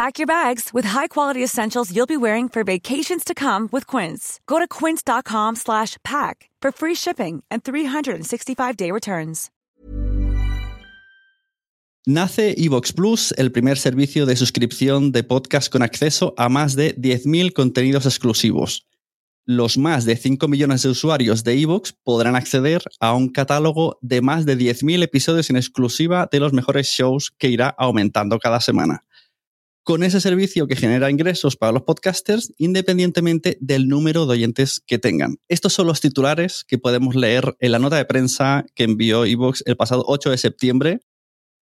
Pack your bags with high-quality essentials you'll be wearing for vacations to come with Quince. Go to quince.com/pack for free shipping and 365-day returns. Nace Evox Plus, el primer servicio de suscripción de podcast con acceso a más de 10.000 contenidos exclusivos. los más de 5 millones de usuarios de Evox podrán acceder a un catálogo de más de 10.000 episodios en exclusiva de los mejores shows que irá aumentando cada semana. Con ese servicio que genera ingresos para los podcasters independientemente del número de oyentes que tengan. Estos son los titulares que podemos leer en la nota de prensa que envió Evox el pasado 8 de septiembre.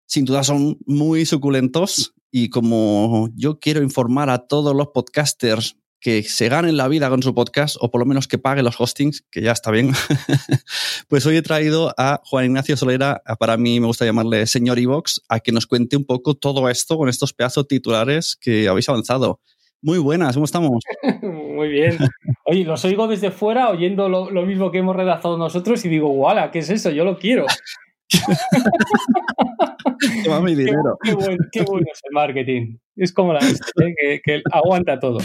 Sin duda son muy suculentos y como yo quiero informar a todos los podcasters que se ganen la vida con su podcast o por lo menos que pague los hostings, que ya está bien. pues hoy he traído a Juan Ignacio Solera, para mí me gusta llamarle señor Ivox, a que nos cuente un poco todo esto con estos pedazos titulares que habéis avanzado. Muy buenas, ¿cómo estamos? Muy bien. Oye, los oigo desde fuera oyendo lo, mismo que hemos redactado nosotros y digo, ¡guala! ¿Qué es eso? Yo lo quiero. Toma mi dinero. Qué, bueno, es el marketing. Es como la ¿eh? que aguanta todo.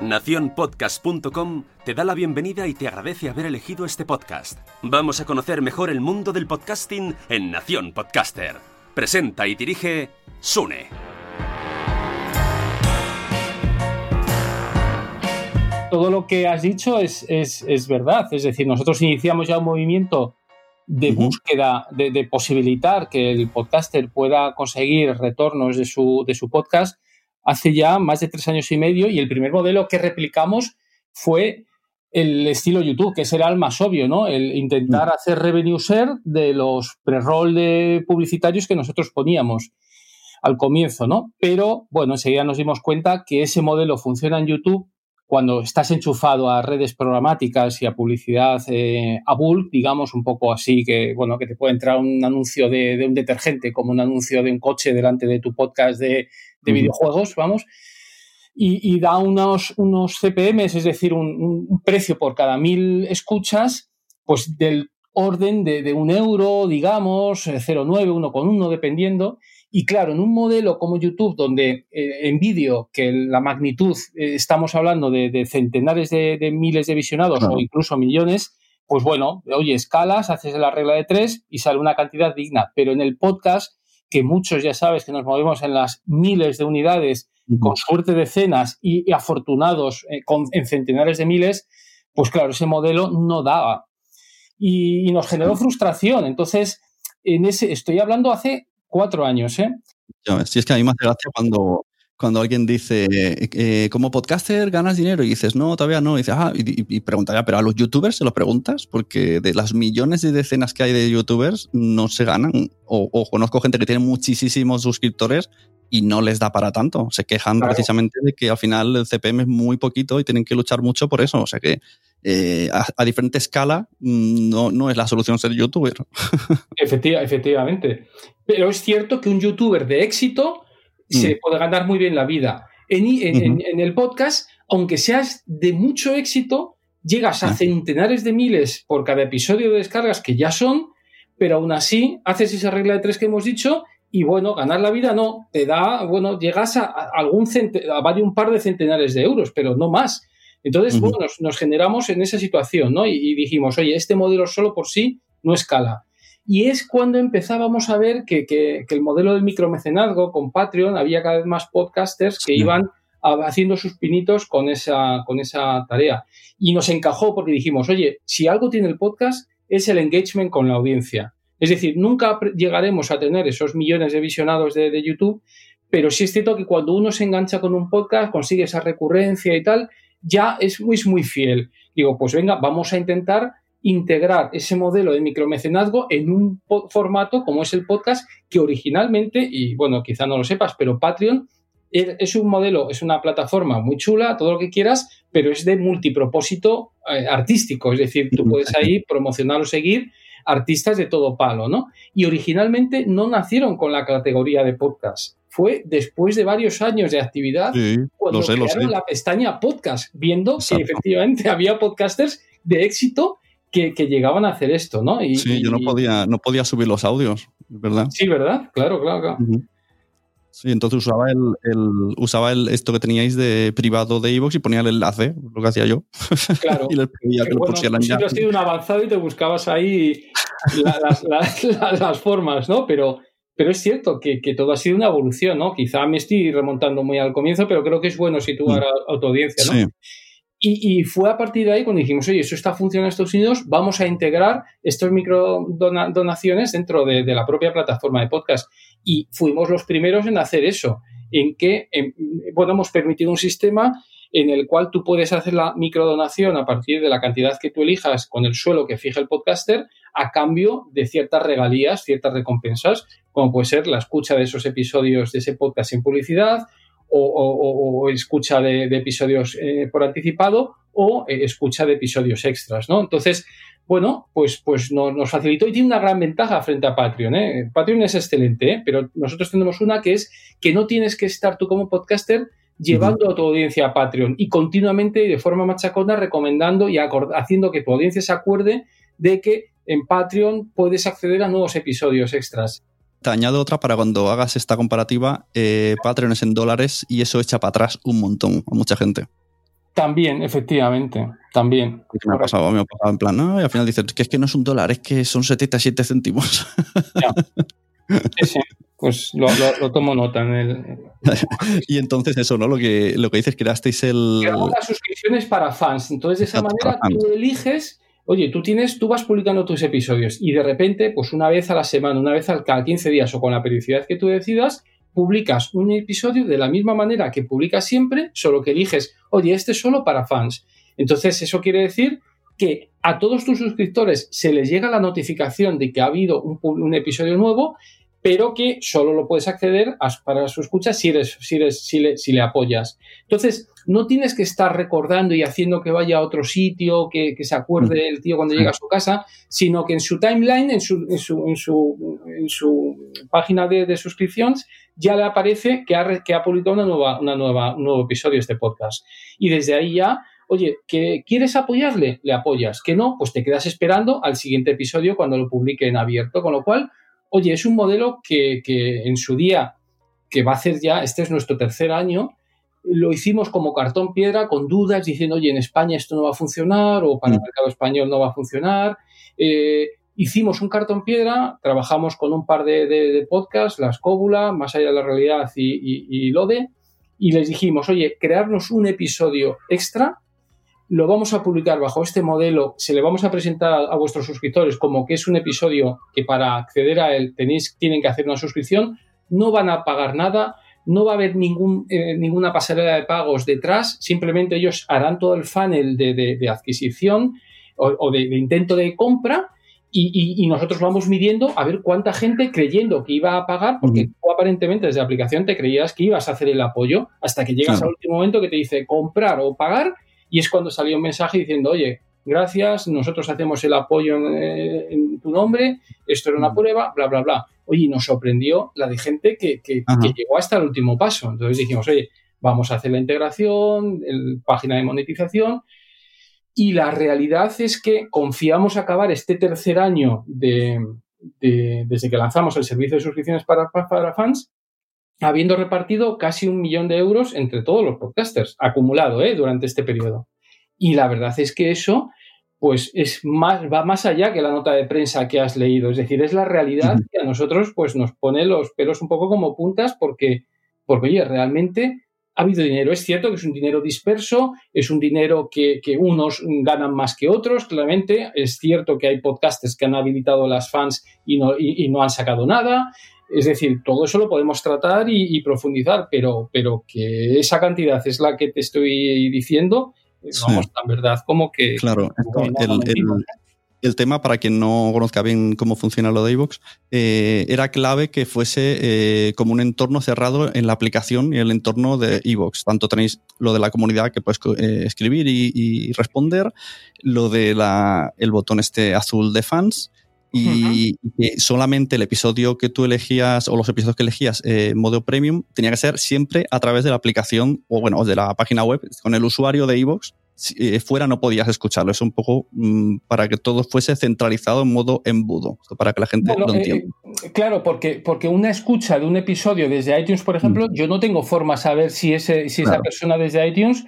Naciónpodcast.com te da la bienvenida y te agradece haber elegido este podcast. Vamos a conocer mejor el mundo del podcasting en Nación Podcaster. Presenta y dirige Sune. Todo lo que has dicho es, verdad. Es decir, nosotros iniciamos ya un movimiento de búsqueda, de, posibilitar que el podcaster pueda conseguir retornos de su, de su podcast hace ya más de tres años y medio y el primer modelo que replicamos fue el estilo YouTube, que será el más obvio, ¿no? El intentar mm. hacer revenue share de los pre-roll de publicitarios que nosotros poníamos al comienzo, ¿no? Pero, bueno, enseguida nos dimos cuenta que ese modelo funciona en YouTube cuando estás enchufado a redes programáticas y a publicidad eh, a bulk, digamos, un poco así, que, bueno, que te puede entrar un anuncio de, un detergente como un anuncio de un coche delante de tu podcast de, videojuegos, vamos, y, da unos, unos CPMs, es decir, un, precio por cada mil escuchas, pues del orden de, de un euro, digamos, 0,9, eh, 1,1, dependiendo, y claro, en un modelo como YouTube, donde eh, en vídeo, que la magnitud, eh, estamos hablando de, centenares de, miles de visionados o incluso millones, pues bueno, oye, escalas, haces la regla de tres y sale una cantidad digna. Pero en el podcast, que muchos ya sabes que nos movemos en las miles de unidades, con suerte decenas y, afortunados eh, con, en centenares de miles, pues claro, ese modelo no daba. Y, nos generó frustración. Entonces, en ese, estoy hablando hace cuatro años, ¿eh? si es que a mí me hace gracia cuando, cuando alguien dice, eh, como podcaster ganas dinero y dices, no, todavía no, y dices, ah, y, pregunta, ya, pero a los youtubers se lo preguntas, porque de las millones y decenas que hay de youtubers no se ganan. O, conozco gente que tiene muchísimos suscriptores y no les da para tanto. Se quejan precisamente de que al final el CPM es muy poquito y tienen que luchar mucho por eso. O sea que eh, a, diferente escala mm, no, no, es la solución ser youtuber. efectivamente. Pero es cierto que un youtuber de éxito se mm. puede ganar muy bien la vida. En, el podcast, aunque seas de mucho éxito, llegas a centenares de miles por cada episodio de descargas que ya son, pero aún así haces esa regla de tres que hemos dicho y bueno, ganar la vida no, te da, bueno, llegas a, algún a un par de centenares de euros, pero no más. Entonces, bueno, nos, generamos en esa situación, ¿no? y, dijimos, oye, este modelo solo por sí no escala. Y es cuando empezábamos a ver que, el modelo del micromecenazgo con Patreon había cada vez más podcasters que iban haciendo sus pinitos con esa, con esa tarea. Y nos encajó porque dijimos, oye, si algo tiene el podcast es el engagement con la audiencia. Es decir, nunca llegaremos a tener esos millones de visionados de, YouTube, pero sí es cierto que cuando uno se engancha con un podcast, consigue esa recurrencia y tal, ya es muy, muy fiel. Digo, pues venga, vamos a intentar integrar ese modelo de micromecenazgo en un formato como es el podcast, que originalmente, y bueno, quizá no lo sepas, pero Patreon es un modelo, es una plataforma muy chula, todo lo que quieras, pero es de multipropósito eh, artístico, es decir, tú puedes ahí promocionar o seguir artistas de todo palo, ¿no? Y originalmente no nacieron con la categoría de podcast. Fue después de varios años de actividad cuando crearon la pestaña podcast, viendo que efectivamente había podcasters de éxito que, llegaban a hacer esto, ¿no? Y, sí, yo no podía, no podía subir los audios, ¿verdad? Sí, ¿verdad? Claro, claro, claro. Sí, entonces usaba el, usaba el esto que teníais de privado de iVoox y ponía el enlace, lo que hacía yo. Claro. y les pedía que, lo pusieran ya. has sido un avanzado y te buscabas ahí las, formas, ¿no? Pero, pero es cierto que, todo ha sido una evolución, ¿no? Quizá me estoy remontando muy al comienzo, pero creo que es bueno situar mm. a, tu audiencia, ¿no? Sí. Y, fue a partir de ahí cuando dijimos, oye, eso está funcionando en Estados Unidos, vamos a integrar estos micro donaciones dentro de, la propia plataforma de podcast. Y fuimos los primeros en hacer eso, en que, bueno, hemos permitido un sistema en el cual tú puedes hacer la microdonación a partir de la cantidad que tú elijas con el suelo que fija el podcaster a cambio de ciertas regalías, ciertas recompensas, como puede ser la escucha de esos episodios de ese podcast sin publicidad o, escucha de, episodios eh, por anticipado o eh, escucha de episodios extras, ¿no? Entonces, bueno, pues, pues nos facilitó y tiene una gran ventaja frente a Patreon. ¿eh? Patreon es excelente, pero nosotros tenemos una que es que no tienes que estar tú como podcaster llevando a tu audiencia a Patreon y continuamente y de forma machacona recomendando y haciendo que tu audiencia se acuerde de que en Patreon puedes acceder a nuevos episodios extras te añado otra para cuando hagas esta comparativa. Eh, Patreon es en dólares y eso echa para atrás un montón a mucha gente. También, efectivamente, también. Me ha pasado, me ha pasado en plan, ¿no? y al final dices, que es que no es un dólar, es que son 77 céntimos. Sí, pues lo, tomo nota en el... y entonces eso, ¿no? Lo que, lo que dices, creasteis el... Creamos las suscripciones para fans, entonces de esa manera tú eliges Oye, tú tienes, tú vas publicando tus episodios y de repente, pues una vez a la semana, una vez al cada 15 días o con la periodicidad que tú decidas, publicas un episodio de la misma manera que publicas siempre, solo que eliges, oye, este es solo para fans. Entonces, eso quiere decir que a todos tus suscriptores se les llega la notificación de que ha habido un, un episodio nuevo pero que solo lo puedes acceder para su escucha si, eres, si, si, le, si le apoyas. Entonces, no tienes que estar recordando y haciendo que vaya a otro sitio, que, se acuerde mm. el tío cuando llega a su casa, sino que en su timeline, en su, en su, en su, en su página de, de, suscripciones, ya le aparece que ha, que ha publicado una nueva, una nueva, un nuevo episodio de este podcast. Y desde ahí ya oye, ¿que quieres apoyarle? Le apoyas. Que no, pues te quedas esperando al siguiente episodio cuando lo publique en abierto. Con lo cual, oye, es un modelo que, en su día, que va a hacer ya, este es nuestro tercer año, lo hicimos como cartón piedra con dudas diciendo, oye, en España esto no va a funcionar o para el mm. mercado español no va a funcionar. Eh, hicimos un cartón piedra, trabajamos con un par de, podcasts, La Escóbula, Más allá de la realidad y, y, Lode, y les dijimos, oye, crearnos un episodio extra lo vamos a publicar bajo este modelo, se le vamos a presentar a, vuestros suscriptores como que es un episodio que para acceder a él tenéis, tienen que hacer una suscripción, no van a pagar nada, no va a haber ningún, eh, ninguna pasarela de pagos detrás, simplemente ellos harán todo el funnel de, adquisición o, de, intento de compra y, nosotros vamos midiendo a ver cuánta gente creyendo que iba a pagar, porque tú aparentemente desde la aplicación te creías que ibas a hacer el apoyo hasta que llegas al último momento que te dice comprar o pagar y es cuando salió un mensaje diciendo, oye, gracias, nosotros hacemos el apoyo en, eh, tu nombre, esto era una prueba, bla, bla, bla. Oye, nos sorprendió la de gente que, llegó hasta el último paso. Entonces dijimos, oye, vamos a hacer la integración, el, página de monetización. Y la realidad es que confiamos acabar este tercer año de, desde que lanzamos el servicio de suscripciones para, para fans habiendo repartido casi un millón de euros entre todos los podcasters, acumulado ¿eh? durante este periodo. Y la verdad es que eso pues es más, va más allá que la nota de prensa que has leído. Es decir, es la realidad que a nosotros pues, nos pone los pelos un poco como puntas porque, porque, oye, realmente ha habido dinero. Es cierto que es un dinero disperso, es un dinero que, unos ganan más que otros, claramente. Es cierto que hay podcasters que han habilitado las fans y no, y no han sacado nada. Es decir, todo eso lo podemos tratar y, profundizar, pero, pero que esa cantidad es la que te estoy diciendo, eh, vamos, tan verdad como que... Claro, el, tema, para quien no conozca bien cómo funciona lo de iVoox, eh, era clave que fuese eh, como un entorno cerrado en la aplicación y el entorno de iVoox. Tanto tenéis lo de la comunidad que puedes escribir y, y, responder, lo de la, el botón este azul de fans, y, que solamente el episodio que tú elegías o los episodios que elegías en eh, modo premium tenía que ser siempre a través de la aplicación o bueno, de la página web con el usuario de iVoox. Si eh, fuera no podías escucharlo. Es un poco mm, para que todo fuese centralizado en modo embudo, para que la gente lo eh, entienda. claro, porque, porque una escucha de un episodio desde iTunes, por ejemplo, mm. yo no tengo forma de saber si, ese, si esa persona desde iTunes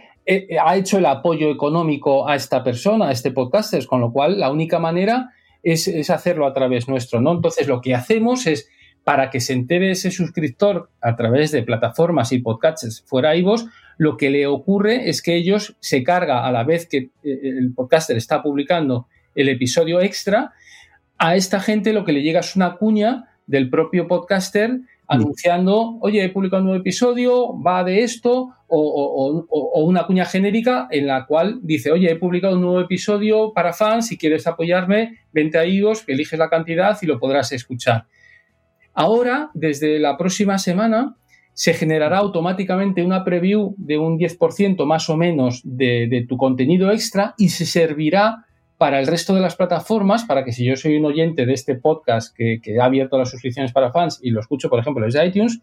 ha hecho el apoyo económico a esta persona, a este podcaster, con lo cual la única manera es, hacerlo a través nuestro, ¿no? Entonces lo que hacemos es para que se entere ese suscriptor a través de plataformas y podcasts fuera iVoox, lo que le ocurre es que ellos se carga a la vez que eh, el podcaster está publicando el episodio extra, a esta gente lo que le llega es una cuña del propio podcaster anunciando, oye, he publicado un nuevo episodio, va de esto, o, una cuña genérica en la cual dice, oye, he publicado un nuevo episodio para fans, si quieres apoyarme, vente a iVoox, eliges la cantidad y lo podrás escuchar. Ahora, desde la próxima semana, se generará automáticamente una preview de un 10% más o menos de tu contenido extra y se servirá para el resto de las plataformas, para que si yo soy un oyente de este podcast que, ha abierto las suscripciones para fans y lo escucho, por ejemplo, desde iTunes,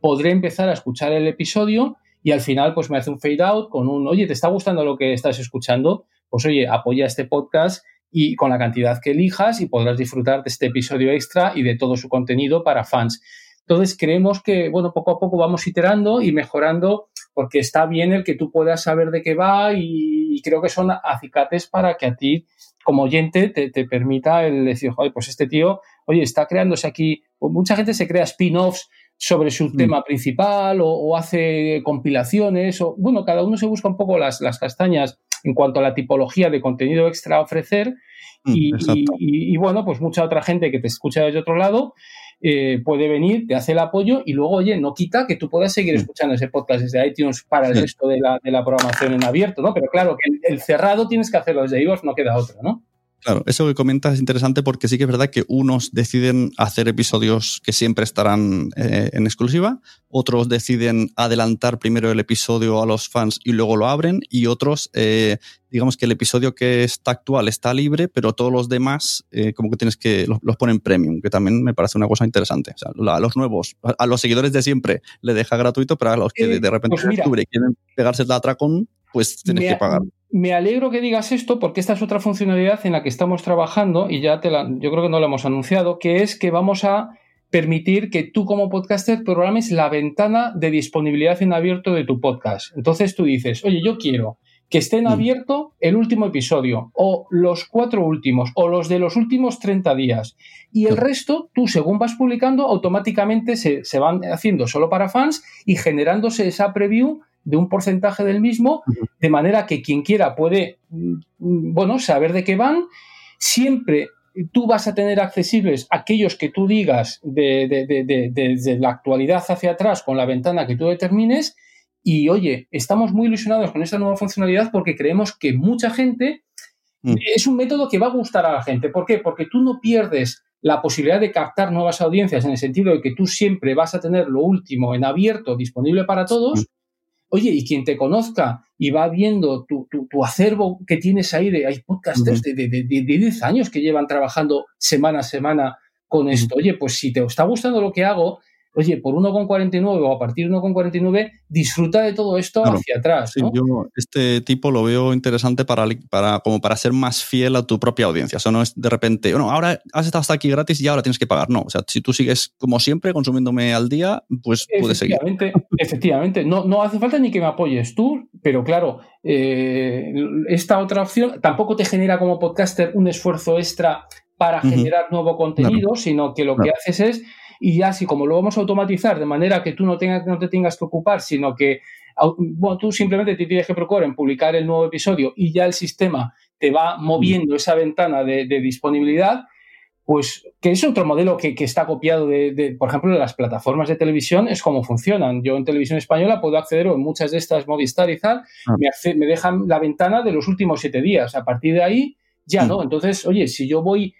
podré empezar a escuchar el episodio y al final pues me hace un fade out con un, oye, ¿te está gustando lo que estás escuchando? Pues oye, apoya este podcast y con la cantidad que elijas y podrás disfrutar de este episodio extra y de todo su contenido para fans. Entonces creemos que, bueno, poco a poco vamos iterando y mejorando porque está bien el que tú puedas saber de qué va y, creo que son acicates para que a ti como oyente te, permita el decir, oye, pues este tío, oye, está creándose aquí, pues mucha gente se crea spin-offs sobre su mm. tema principal o, hace compilaciones, o bueno, cada uno se busca un poco las, las castañas en cuanto a la tipología de contenido extra a ofrecer mm, y, y, bueno, pues mucha otra gente que te escucha desde otro lado eh, puede venir, te hace el apoyo y luego, oye, no quita que tú puedas seguir escuchando ese podcast desde iTunes para el resto de la, de la, programación en abierto, ¿no? Pero claro, que el, el cerrado tienes que hacerlo desde iVoox, no queda otro, ¿no? Claro, eso que comentas es interesante porque sí que es verdad que unos deciden hacer episodios que siempre estarán eh, en exclusiva, otros deciden adelantar primero el episodio a los fans y luego lo abren, y otros, eh, digamos que el episodio que está actual está libre, pero todos los demás eh, como que tienes que los, ponen premium, que también me parece una cosa interesante. O sea, a los nuevos, a, los seguidores de siempre le deja gratuito, pero a los que de, repente pues quieren pegarse el atracón, pues tienes que pagar me alegro que digas esto porque esta es otra funcionalidad en la que estamos trabajando y ya te la, yo creo que no lo hemos anunciado, que es que vamos a permitir que tú como podcaster programes la ventana de disponibilidad en abierto de tu podcast. Entonces tú dices, oye, yo quiero que esté en mm. abierto el último episodio o los cuatro últimos o los de los últimos 30 días. Y el resto, tú según vas publicando, automáticamente se, se van haciendo solo para fans y generándose esa preview de un porcentaje del mismo, de manera que quien quiera puede, mm, bueno, saber de qué van. Siempre tú vas a tener accesibles aquellos que tú digas desde la actualidad hacia atrás con la ventana que tú determines. Y oye, estamos muy ilusionados con esta nueva funcionalidad porque creemos que mucha gente mm. es un método que va a gustar a la gente. ¿Por qué? Porque tú no pierdes la posibilidad de captar nuevas audiencias en el sentido de que tú siempre vas a tener lo último en abierto disponible para todos. Oye, y quien te conozca y va viendo tu, acervo que tienes ahí, de, hay podcasters de, de, 10 años que llevan trabajando semana a semana con esto. Oye, pues si te está gustando lo que hago, oye, por 1,49 o a partir de 1,49, disfruta de todo esto hacia atrás. yo este tipo lo veo interesante para, para, como para ser más fiel a tu propia audiencia. O no es de repente, bueno, ahora has estado hasta aquí gratis y ahora tienes que pagar. No, o sea, si tú sigues como siempre consumiéndome al día, pues puedes seguir. Efectivamente, no, no hace falta ni que me apoyes tú, pero claro, eh, esta otra opción tampoco te genera como podcaster un esfuerzo extra para generar nuevo contenido, sino que lo que haces es y ya si como lo vamos a automatizar de manera que tú no, tengas, no te tengas que ocupar, sino que bueno, tú simplemente te tienes que procurar en publicar el nuevo episodio y ya el sistema te va moviendo esa ventana de, disponibilidad, pues que es otro modelo que, está copiado de, por ejemplo, de las plataformas de televisión, es como funcionan. Yo en televisión española puedo acceder, o en muchas de estas Movistar y tal, ah. me, me, dejan la ventana de los últimos siete días. A partir de ahí, ya mm. no. Entonces, oye, si yo voy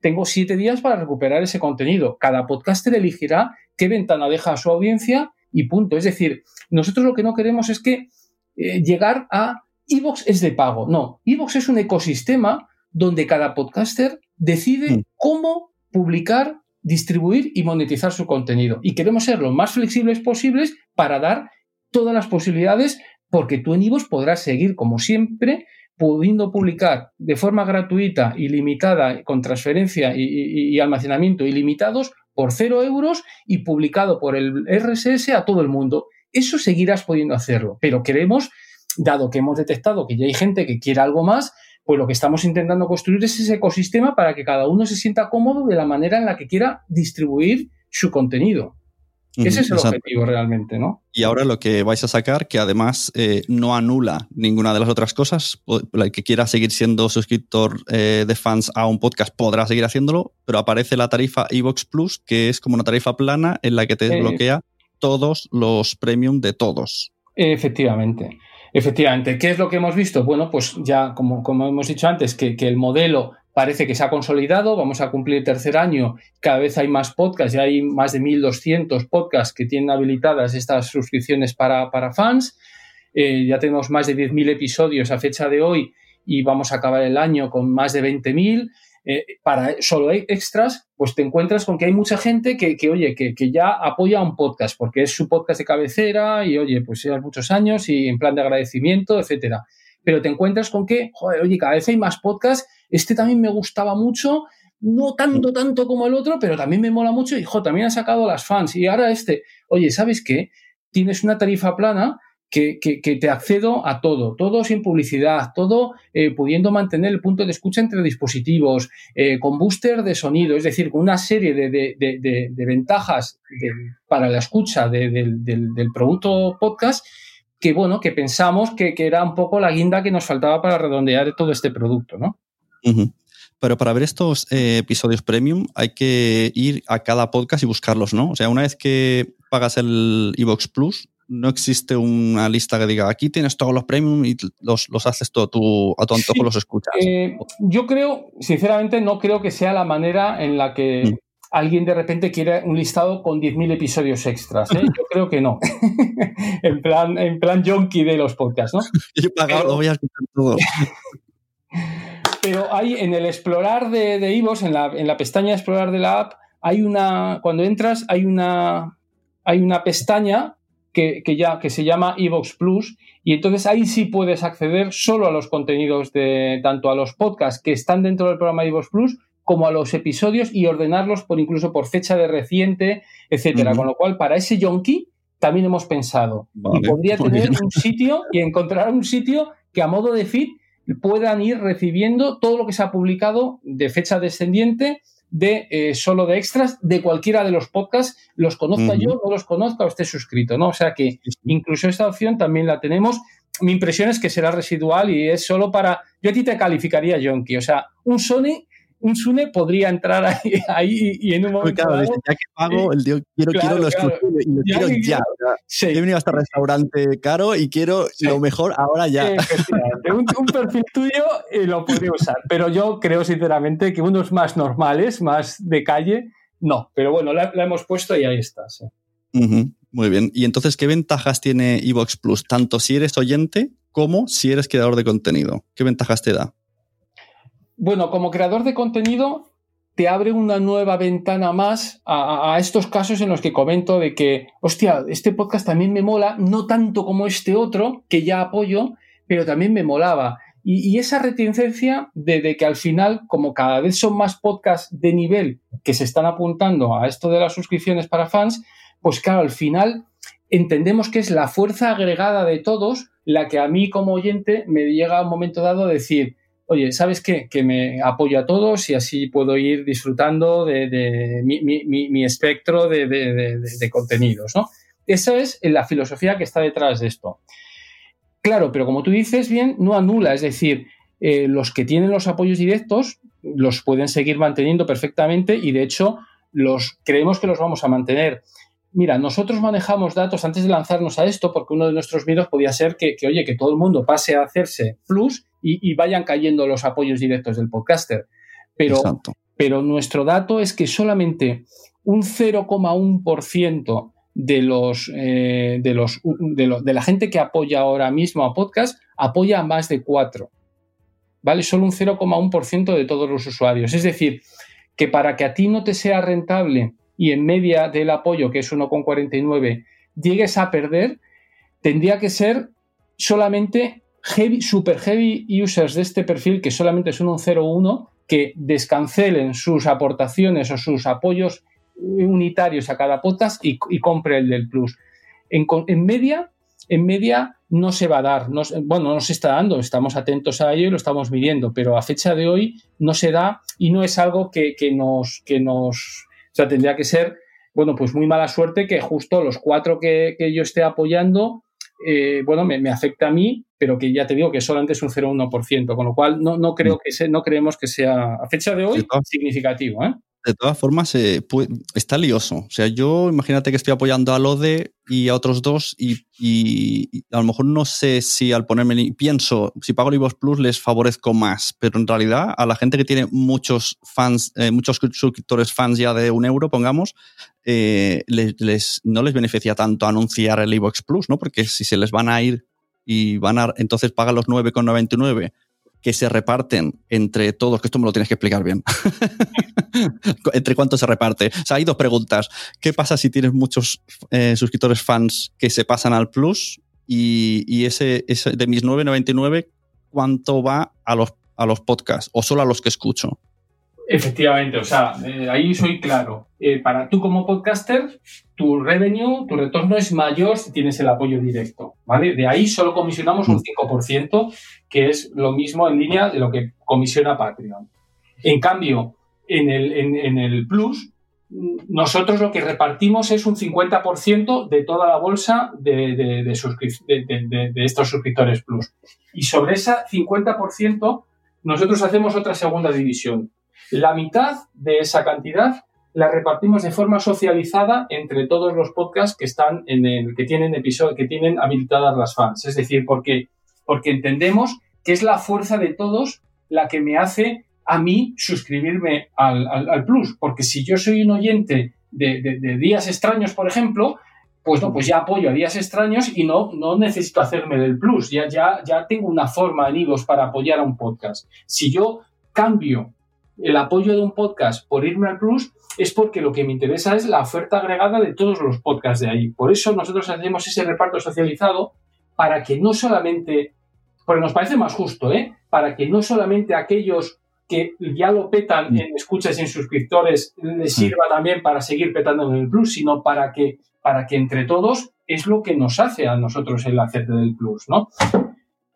tengo siete días para recuperar ese contenido. Cada podcaster elegirá qué ventana deja a su audiencia y punto. Es decir, nosotros lo que no queremos es que eh, llegar a Evox es de pago. No, Evox es un ecosistema donde cada podcaster decide mm. cómo publicar, distribuir y monetizar su contenido. Y queremos ser lo más flexibles posibles para dar todas las posibilidades porque tú en Evox podrás seguir, como siempre, pudiendo publicar de forma gratuita, ilimitada, con transferencia y, almacenamiento ilimitados por cero euros y publicado por el RSS a todo el mundo. Eso seguirás pudiendo hacerlo, pero queremos, dado que hemos detectado que ya hay gente que quiere algo más, pues lo que estamos intentando construir es ese ecosistema para que cada uno se sienta cómodo de la manera en la que quiera distribuir su contenido. Ese es el objetivo realmente, ¿no? Y ahora lo que vais a sacar, que además eh, no anula ninguna de las otras cosas, el que quiera seguir siendo suscriptor eh, de fans a un podcast podrá seguir haciéndolo, pero aparece la tarifa Evox Plus, que es como una tarifa plana en la que te desbloquea todos los premium de todos. Efectivamente. Efectivamente, ¿qué es lo que hemos visto? Bueno, pues ya como, como hemos dicho antes, que, que el modelo parece que se ha consolidado, vamos a cumplir el tercer año, cada vez hay más podcasts, ya hay más de 1.200 podcasts que tienen habilitadas estas suscripciones para, fans, eh, ya tenemos más de 10.000 episodios a fecha de hoy y vamos a acabar el año con más de 20.000. Eh, para solo extras, pues te encuentras con que hay mucha gente que, oye, que, que, ya apoya un podcast, porque es su podcast de cabecera y, oye, pues llevas muchos años y en plan de agradecimiento, etcétera. Pero te encuentras con que, joder, oye, cada vez hay más podcasts este también me gustaba mucho, no tanto, tanto como el otro, pero también me mola mucho y, jo, también ha sacado las fans. Y ahora este, oye, ¿sabes qué? Tienes una tarifa plana que, te accedo a todo, todo sin publicidad, todo eh, pudiendo mantener el punto de escucha entre dispositivos, eh, con booster de sonido, es decir, con una serie de, ventajas para la escucha del, del, producto podcast que, bueno, que pensamos que, que, era un poco la guinda que nos faltaba para redondear todo este producto, ¿no? Pero para ver estos eh, episodios premium hay que ir a cada podcast y buscarlos, ¿no? O sea, una vez que pagas el Evox Plus, no existe una lista que diga aquí tienes todos los premium y los, haces todo tú, a tu antojo los escuchas. Eh, yo creo, sinceramente, no creo que sea la manera en la que mm. alguien de repente quiere un listado con 10.000 episodios extras. ¿eh? Yo creo que no. en plan, en plan junkie de los podcasts, ¿no? Yo he pagado, voy a escuchar todo. Pero hay en el explorar de, de en la, en la pestaña explorar de la app, hay una, cuando entras, hay una, hay una pestaña que, ya, que se llama Evox Plus y entonces ahí sí puedes acceder solo a los contenidos de tanto a los podcasts que están dentro del programa Evox Plus como a los episodios y ordenarlos por incluso por fecha de reciente, etcétera. Con lo cual, para ese yonki también hemos pensado. y podría tener un sitio y encontrar un sitio que a modo de feed puedan ir recibiendo todo lo que se ha publicado de fecha descendiente de eh, solo de extras de cualquiera de los podcasts, los conozca yo, no los conozca o esté suscrito, ¿no? O sea que incluso esta opción también la tenemos. Mi impresión es que será residual y es solo para. Yo a ti te calificaría Yonki. O sea, un Sony un Sune podría entrar ahí, y en un momento. Claro, ya que pago, el quiero, quiero lo exclusivo y lo quiero ya. Sí. He venido a este restaurante caro y quiero lo mejor ahora ya. un, un, perfil tuyo eh, lo podría usar, pero yo creo sinceramente que unos más normales, más de calle, no. Pero bueno, la, hemos puesto y ahí está. Sí. Muy bien. Y entonces, ¿qué ventajas tiene Evox Plus? Tanto si eres oyente como si eres creador de contenido. ¿Qué ventajas te da? Bueno, como creador de contenido, te abre una nueva ventana más a, estos casos en los que comento de que, hostia, este podcast también me mola, no tanto como este otro, que ya apoyo, pero también me molaba. Y, esa reticencia de, que al final, como cada vez son más podcasts de nivel que se están apuntando a esto de las suscripciones para fans, pues claro, al final entendemos que es la fuerza agregada de todos la que a mí como oyente me llega a un momento dado a decir, oye, ¿sabes qué? Que me apoyo a todos y así puedo ir disfrutando de, mi, espectro de, contenidos, ¿no? Esa es la filosofía que está detrás de esto. Claro, pero como tú dices bien, no anula, es decir, eh, los que tienen los apoyos directos los pueden seguir manteniendo perfectamente y de hecho los creemos que los vamos a mantener. Mira, nosotros manejamos datos antes de lanzarnos a esto porque uno de nuestros miedos podía ser que, que oye, que todo el mundo pase a hacerse plus y, vayan cayendo los apoyos directos del podcaster. Pero, pero nuestro dato es que solamente un 0,1% de los, eh, de, los, de, de, la gente que apoya ahora mismo a podcast apoya a más de 4. ¿Vale? Solo un 0,1% de todos los usuarios. Es decir, que para que a ti no te sea rentable y en media del apoyo, que es 1,49, llegues a perder, tendría que ser solamente super heavy users de este perfil, que solamente son un 0,1, que descancelen sus aportaciones o sus apoyos unitarios a cada podcast y, compre el del Plus. En, media, en media no se va a dar, bueno, no se está dando, estamos atentos a ello y lo estamos midiendo, pero a fecha de hoy no se da y no es algo que, nos, que nos, o sea, tendría que ser, bueno, pues muy mala suerte que justo los cuatro que, que yo esté apoyando eh, bueno, me, afecta a mí, pero que ya te digo que solamente es un 0,1%, con lo cual no, no creo mm. que no creemos que sea a fecha de hoy significativo. ¿eh? De todas formas, eh, está lioso. O sea, yo imagínate que estoy apoyando a Lode y a otros dos y, a lo mejor no sé si al ponerme, pienso, si pago Libos Plus les favorezco más, pero en realidad a la gente que tiene muchos fans, eh, muchos suscriptores fans ya de un euro, pongamos, eh, les, no les beneficia tanto anunciar el Evox Plus, ¿no? Porque si se les van a ir y van a, entonces pagan los 9,99 que se reparten entre todos, que esto me lo tienes que explicar bien. ¿Entre cuántos se reparte? O sea, hay dos preguntas. ¿Qué pasa si tienes muchos eh, suscriptores fans que se pasan al Plus? Y, ese, ese, de mis 9,99, ¿cuánto va a los, a los podcasts? ¿O solo a los que escucho? Efectivamente, o sea, eh, ahí soy claro. Eh, para tú como podcaster, tu revenue, tu retorno es mayor si tienes el apoyo directo, ¿vale? De ahí solo comisionamos un 5%, mm. que es lo mismo en línea de lo que comisiona Patreon. En cambio, en el, en, el Plus, nosotros lo que repartimos es un 50% de toda la bolsa de, de, de, de estos suscriptores Plus. Y sobre ese 50%, nosotros hacemos otra segunda división la mitad de esa cantidad la repartimos de forma socializada entre todos los podcasts que están en el que tienen episodio, que tienen habilitadas las fans. Es decir, porque, porque entendemos que es la fuerza de todos la que me hace a mí suscribirme al, plus. Porque si yo soy un oyente de, días extraños, por ejemplo, pues no, pues ya apoyo a días extraños y no, no necesito hacerme del plus. Ya, ya, ya tengo una forma en para apoyar a un podcast. Si yo cambio el apoyo de un podcast por irme al Plus es porque lo que me interesa es la oferta agregada de todos los podcasts de ahí. Por eso nosotros hacemos ese reparto socializado para que no solamente, porque nos parece más justo, ¿eh? para que no solamente aquellos que ya lo petan en escuchas y en suscriptores les sirva también para seguir petando en el Plus, sino para que, para que entre todos es lo que nos hace a nosotros el hacerte del Plus, ¿no?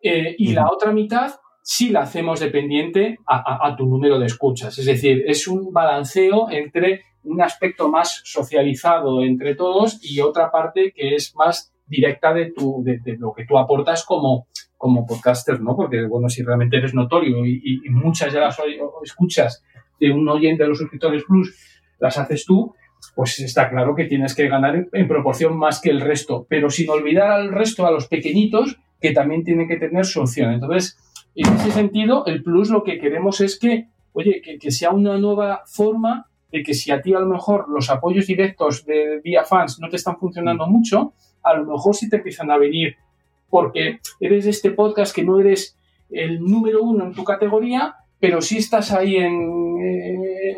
Eh, y la otra mitad sí la hacemos dependiente a, tu número de escuchas. Es decir, es un balanceo entre un aspecto más socializado entre todos y otra parte que es más directa de, tu, de, lo que tú aportas como, como podcaster, ¿no? Porque, bueno, si realmente eres notorio y, muchas de las escuchas de un oyente de los suscriptores Plus las haces tú, pues está claro que tienes que ganar en, proporción más que el resto, pero sin olvidar al resto, a los pequeñitos, que también tienen que tener su opción. Entonces, en ese sentido, el plus lo que queremos es que, oye, que, sea una nueva forma de que si a ti a lo mejor los apoyos directos de vía fans no te están funcionando mucho, a lo mejor sí te empiezan a venir porque eres de este podcast que no eres el número uno en tu categoría, pero sí estás ahí en,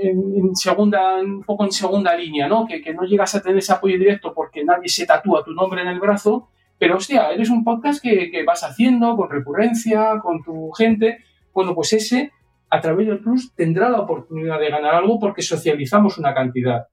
en, segunda, un poco en segunda línea, ¿no? Que, que, no llegas a tener ese apoyo directo porque nadie se tatúa tu nombre en el brazo, pero hostia, eres un podcast que, que, vas haciendo con recurrencia, con tu gente. Bueno, pues ese, a través del Plus, tendrá la oportunidad de ganar algo porque socializamos una cantidad.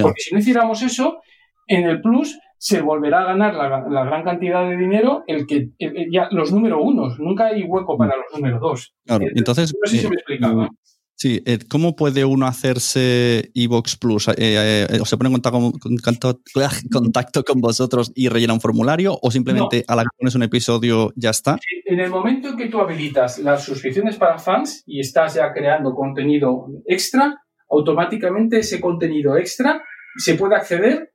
Porque si no hiciéramos eso, en el Plus se volverá a ganar la, gran cantidad de dinero el que ya los número unos. Nunca hay hueco para los número dos. Claro, entonces. No sé si me explicaba. Sí, eh, ¿cómo puede uno hacerse Evox Plus? Eh, eh, ¿O se pone en contacto, contacto, con vosotros y rellena un formulario? ¿O simplemente a la que pones un episodio ya está? En el momento en que tú habilitas las suscripciones para fans y estás ya creando contenido extra, automáticamente ese contenido extra se puede acceder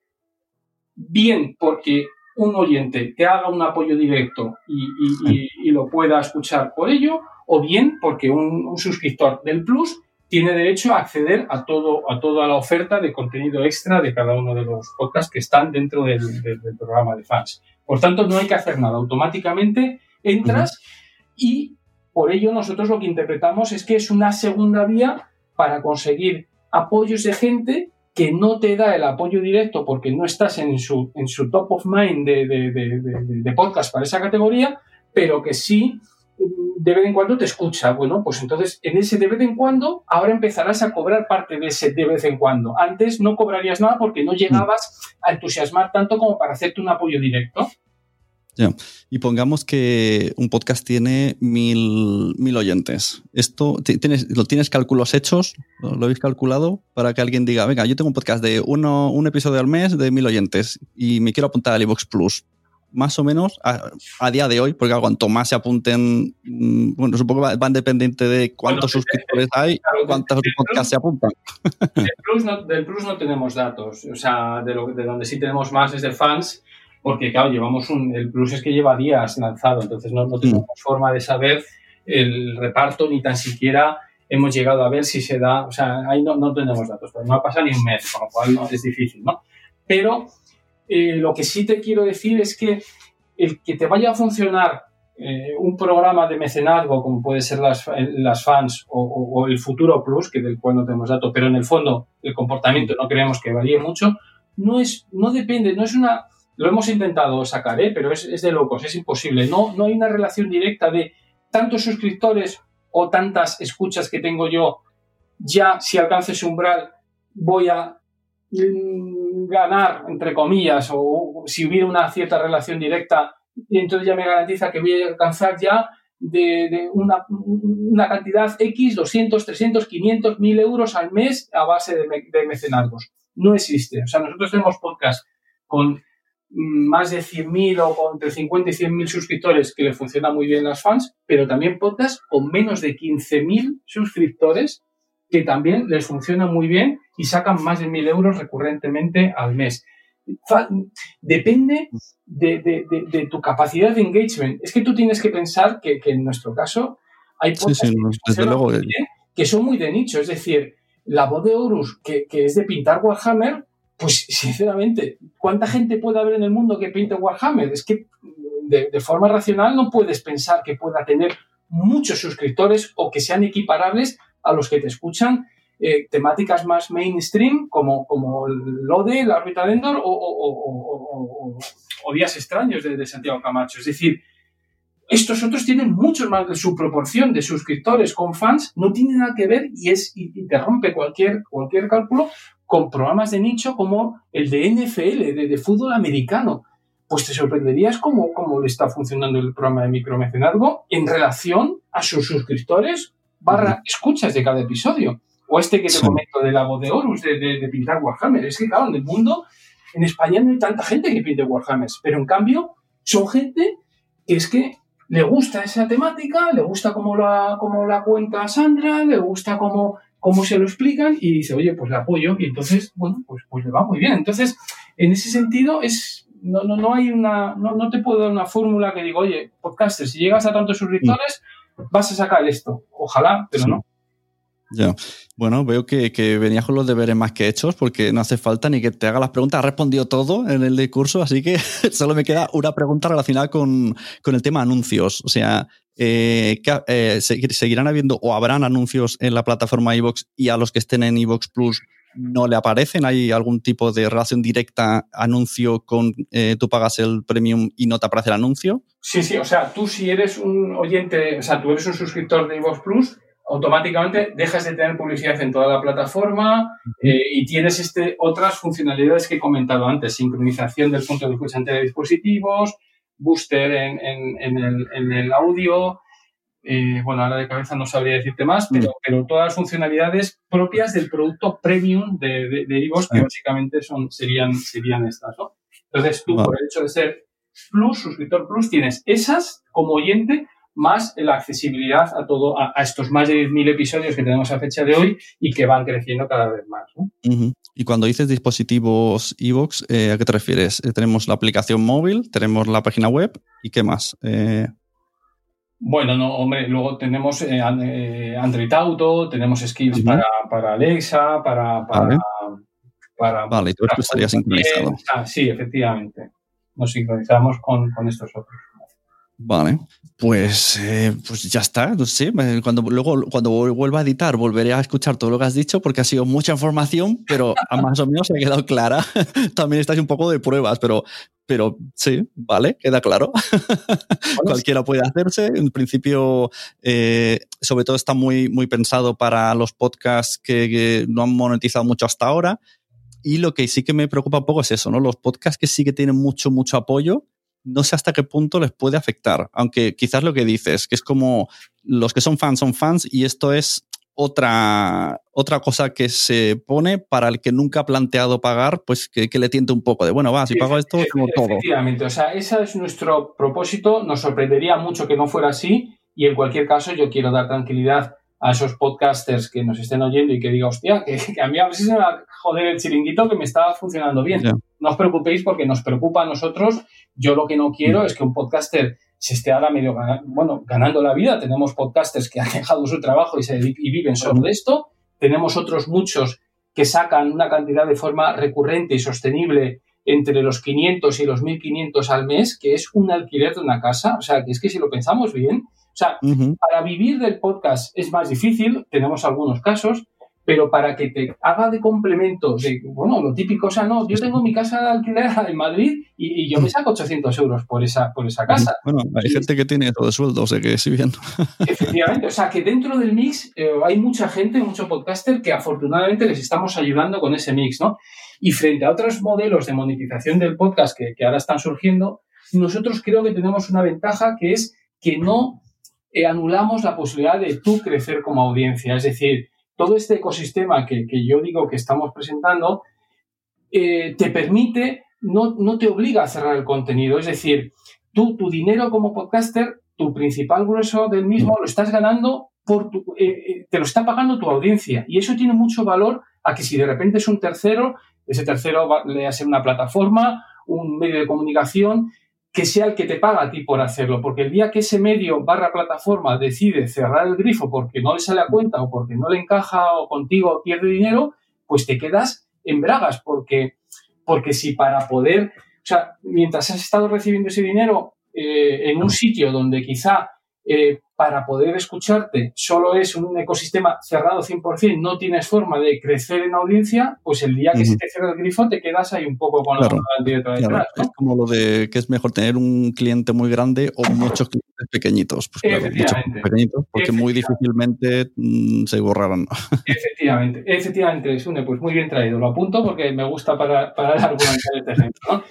bien porque un oyente te haga un apoyo directo y lo pueda escuchar por ello, o bien porque un, suscriptor del Plus tiene derecho a acceder a, todo, a toda la oferta de contenido extra de cada uno de los podcasts que están dentro del, programa de fans. Por tanto, no hay que hacer nada. Automáticamente entras y por ello nosotros lo que interpretamos es que es una segunda vía para conseguir apoyos de gente que no te da el apoyo directo porque no estás en su, en su top of mind de, de podcast para esa categoría, pero que sí de vez en cuando te escucha. Bueno, pues entonces en ese de vez en cuando, ahora empezarás a cobrar parte de ese de vez en cuando. Antes no cobrarías nada porque no llegabas a entusiasmar tanto como para hacerte un apoyo directo. Y pongamos que un podcast tiene mil, mil oyentes. ¿Esto tienes, lo tienes cálculos hechos? ¿Lo, habéis calculado? Para que alguien diga, venga, yo tengo un podcast de uno, un episodio al mes de mil oyentes y me quiero apuntar al iVox Plus más o menos a, día de hoy, porque cuanto más se apunten, mm, bueno, supongo que van dependiente de cuántos suscriptores hay, cuántos podcasts se apuntan. Del plus, no, tenemos datos, o sea, de, lo, de donde sí tenemos más es de fans, porque claro, llevamos un, el plus es que lleva días lanzado, entonces no, no tenemos mm. forma de saber el reparto, ni tan siquiera hemos llegado a ver si se da, o sea, ahí no, no tenemos datos, pero no ha pasado ni un mes, con lo cual no, es difícil, ¿no? Pero eh, lo que sí te quiero decir es que el que te vaya a funcionar eh, un programa de mecenazgo, como puede ser las, las fans o, el futuro plus, que del cual no tenemos datos, pero en el fondo el comportamiento no creemos que varíe mucho, no es, no depende, no es una, lo hemos intentado sacar, ¿eh? pero es, es, de locos, es imposible. No, no hay una relación directa de tantos suscriptores o tantas escuchas que tengo yo, ya si alcanzo ese umbral voy a Mm, ganar, entre comillas, o si hubiera una cierta relación directa, entonces ya me garantiza que voy a alcanzar ya de, una, una, cantidad X, 200, 300, 500, 1000 euros al mes a base de, de mecenazgos. No existe. O sea, nosotros tenemos podcast con más de 100.000 o con entre 50 y 100.000 suscriptores que le funcionan muy bien las fans, pero también podcast con menos de 15.000 suscriptores que también les funciona muy bien y sacan más de mil euros recurrentemente al mes. Depende de, tu capacidad de engagement. Es que tú tienes que pensar que, en nuestro caso hay podcasts eh. que, son muy de nicho. Es decir, la voz de Horus, que, es de pintar Warhammer, pues sinceramente, ¿cuánta gente puede haber en el mundo que pinte Warhammer? Es que de forma racional no puedes pensar que pueda tener muchos suscriptores o que sean equiparables a los que te escuchan eh, temáticas más mainstream como, como Lode, la órbita de Endor o, Días extraños de, Santiago Camacho. Es decir, estos otros tienen mucho más de su proporción de suscriptores con fans, no tiene nada que ver y, es, y te rompe cualquier, cualquier cálculo con programas de nicho como el de NFL, de, fútbol americano. pues te sorprenderías cómo, cómo le está funcionando el programa de micromecenazgo en relación a sus suscriptores barra escuchas de cada episodio. O este que te comento de la voz de Horus, de, de, pintar Warhammer. Es que, claro, en el mundo, en España no hay tanta gente que pinte Warhammer, pero en cambio son gente que es que le gusta esa temática, le gusta cómo la, cómo la cuenta Sandra, le gusta cómo, cómo se lo explican y dice, oye, pues le apoyo y entonces, bueno, pues, pues le va muy bien. Entonces, en ese sentido, es, no, no, no hay una, no, no te puedo dar una fórmula que digo, oye, podcaster, si llegas a tantos suscriptores, vas a sacar esto. Ojalá, pero no. Ya. Bueno, veo que, que, venías con los deberes más que hechos porque no hace falta ni que te haga las preguntas. Has respondido todo en el discurso, así que solo me queda una pregunta relacionada con, con el tema anuncios. O sea, eh, eh, ¿seguirán habiendo o habrán anuncios en la plataforma iVox y a los que estén en iVox Plus no le aparecen? ¿Hay algún tipo de relación directa anuncio con eh, tú pagas el premium y no te aparece el anuncio? Sí, sí, o sea, tú si eres un oyente, o sea, tú eres un suscriptor de iVox Plus, automáticamente dejas de tener publicidad en toda la plataforma eh, y tienes este, otras funcionalidades que he comentado antes, sincronización del punto de escuchante de dispositivos, booster en, el, audio, eh, bueno, ahora de cabeza no sabría decirte más, pero, pero todas las funcionalidades propias del producto premium de, de, Ivos, que básicamente son, serían, serían estas, ¿no? Entonces tú, por el hecho de ser Plus, suscriptor Plus, tienes esas como oyente más la accesibilidad a todo a, estos más de 10.000 episodios que tenemos a fecha de hoy y que van creciendo cada vez más. Y cuando dices dispositivos iVoox, eh, ¿a qué te refieres? Eh, tenemos la aplicación móvil, tenemos la página web y qué más. Eh, bueno, no, hombre, luego tenemos Android Auto, tenemos skills para, Alexa, para, para, vale. y todo esto estaría sincronizado. Ah, sí, efectivamente. Nos sincronizamos con, con estos otros. Vale, pues, eh, pues ya está, no sé, cuando, luego cuando vuelva a editar volveré a escuchar todo lo que has dicho porque ha sido mucha información, pero más o menos se ha quedado clara. También estáis un poco de pruebas, pero, pero sí, vale, queda claro. Cualquiera puede hacerse. En principio, eh, sobre todo está muy, muy pensado para los podcasts que, no han monetizado mucho hasta ahora. Y lo que sí que me preocupa un poco es eso, ¿no? Los podcasts que sí que tienen mucho, mucho apoyo, no sé hasta qué punto les puede afectar, aunque quizás lo que dices, que es como los que son fans son fans y esto es otra, otra cosa que se pone para el que nunca ha planteado pagar, pues que, le tiente un poco de, bueno, va, si pago esto, como todo. Efectivamente, o sea, ese es nuestro propósito, nos sorprendería mucho que no fuera así y en cualquier caso yo quiero dar tranquilidad a esos podcasters que nos estén oyendo y que diga, hostia, que, a mí a ver si se me va a joder el chiringuito que me está funcionando bien. No os preocupéis porque nos preocupa a nosotros. Yo lo que no quiero es que un podcaster se esté ahora medio bueno, ganando la vida. Tenemos podcasters que han dejado su trabajo y, se, y viven solo de esto. Tenemos otros muchos que sacan una cantidad de forma recurrente y sostenible entre los 500 y los 1500 al mes, que es un alquiler de una casa. O sea, que es que si lo pensamos bien, o sea, para vivir del podcast es más difícil, tenemos algunos casos, pero para que te haga de complemento de, bueno, lo típico, o sea, no, yo tengo mi casa de alquiler en Madrid y, yo me saco 800 euros por esa, por esa casa. Bueno, hay gente que tiene todo de sueldo, o sea que sí bien. Efectivamente, o sea que dentro del mix eh, hay mucha gente, mucho podcaster que afortunadamente les estamos ayudando con ese mix, ¿no? Y frente a otros modelos de monetización del podcast que, que ahora están surgiendo, nosotros creo que tenemos una ventaja que es que no eh, anulamos la posibilidad de tú crecer como audiencia. Es decir, todo este ecosistema que, yo digo que estamos presentando eh, te permite, no, no, te obliga a cerrar el contenido. Es decir, tú, tu dinero como podcaster, tu principal grueso del mismo lo estás ganando por tu, eh, te lo está pagando tu audiencia. Y eso tiene mucho valor a que si de repente es un tercero, ese tercero va, le hace una plataforma, un medio de comunicación, que sea el que te paga a ti por hacerlo, porque el día que ese medio barra plataforma decide cerrar el grifo porque no le sale a cuenta o porque no le encaja o contigo pierde dinero, pues te quedas en bragas, porque, porque si para poder, o sea, mientras has estado recibiendo ese dinero eh, en un sitio donde quizá eh, para poder escucharte solo es un ecosistema cerrado 100%, no tienes forma de crecer en audiencia, pues el día que se te cierra el grifo te quedas ahí un poco con la detrás. Es como lo de que es mejor tener un cliente muy grande o muchos clientes pequeñitos. Pues claro, muchos pequeñitos, porque muy difícilmente mm, se borrarán. Efectivamente, efectivamente, Sune, pues muy bien traído. Lo apunto porque me gusta para, para argumentar este ejemplo.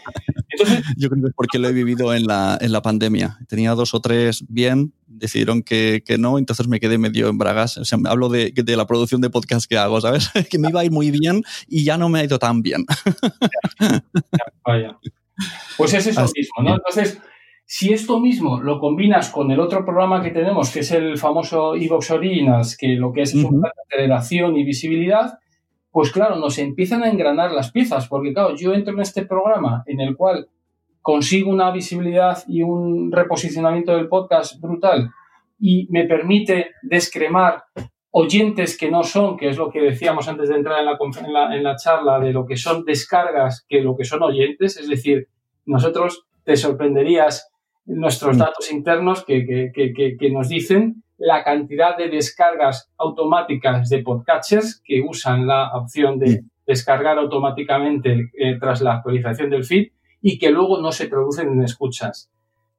Yo creo que es porque lo he vivido en la, en la pandemia. Tenía dos o tres bien, decidieron que, que, no, entonces me quedé medio en bragas. O sea, hablo de, de, la producción de podcast que hago, ¿sabes? que me iba a ir muy bien y ya no me ha ido tan bien. vaya. Pues es eso mismo, ¿no? Entonces, si esto mismo lo combinas con el otro programa que tenemos, que es el famoso Evox Originals, que lo que es es una aceleración y visibilidad, pues claro, nos empiezan a engranar las piezas, porque claro, yo entro en este programa en el cual consigo una visibilidad y un reposicionamiento del podcast brutal y me permite descremar oyentes que no son, que es lo que decíamos antes de entrar en la, en la, charla, de lo que son descargas que lo que son oyentes, es decir, nosotros te sorprenderías nuestros mm. datos internos que, que, que, nos dicen la cantidad de descargas automáticas de podcatchers que usan la opción de mm. descargar automáticamente eh, tras la actualización del feed y que luego no se traducen en escuchas.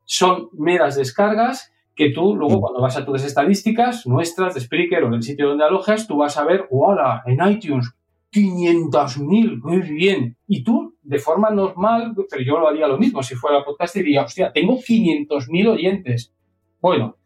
Son meras descargas que tú luego mm. cuando vas a tus estadísticas nuestras de Spreaker o del sitio donde alojas, tú vas a ver, ¡hola! En iTunes, 500.000, muy bien. Y tú, de forma normal, pero yo lo haría lo mismo, si fuera podcast, diría, hostia, tengo 500.000 oyentes. Bueno,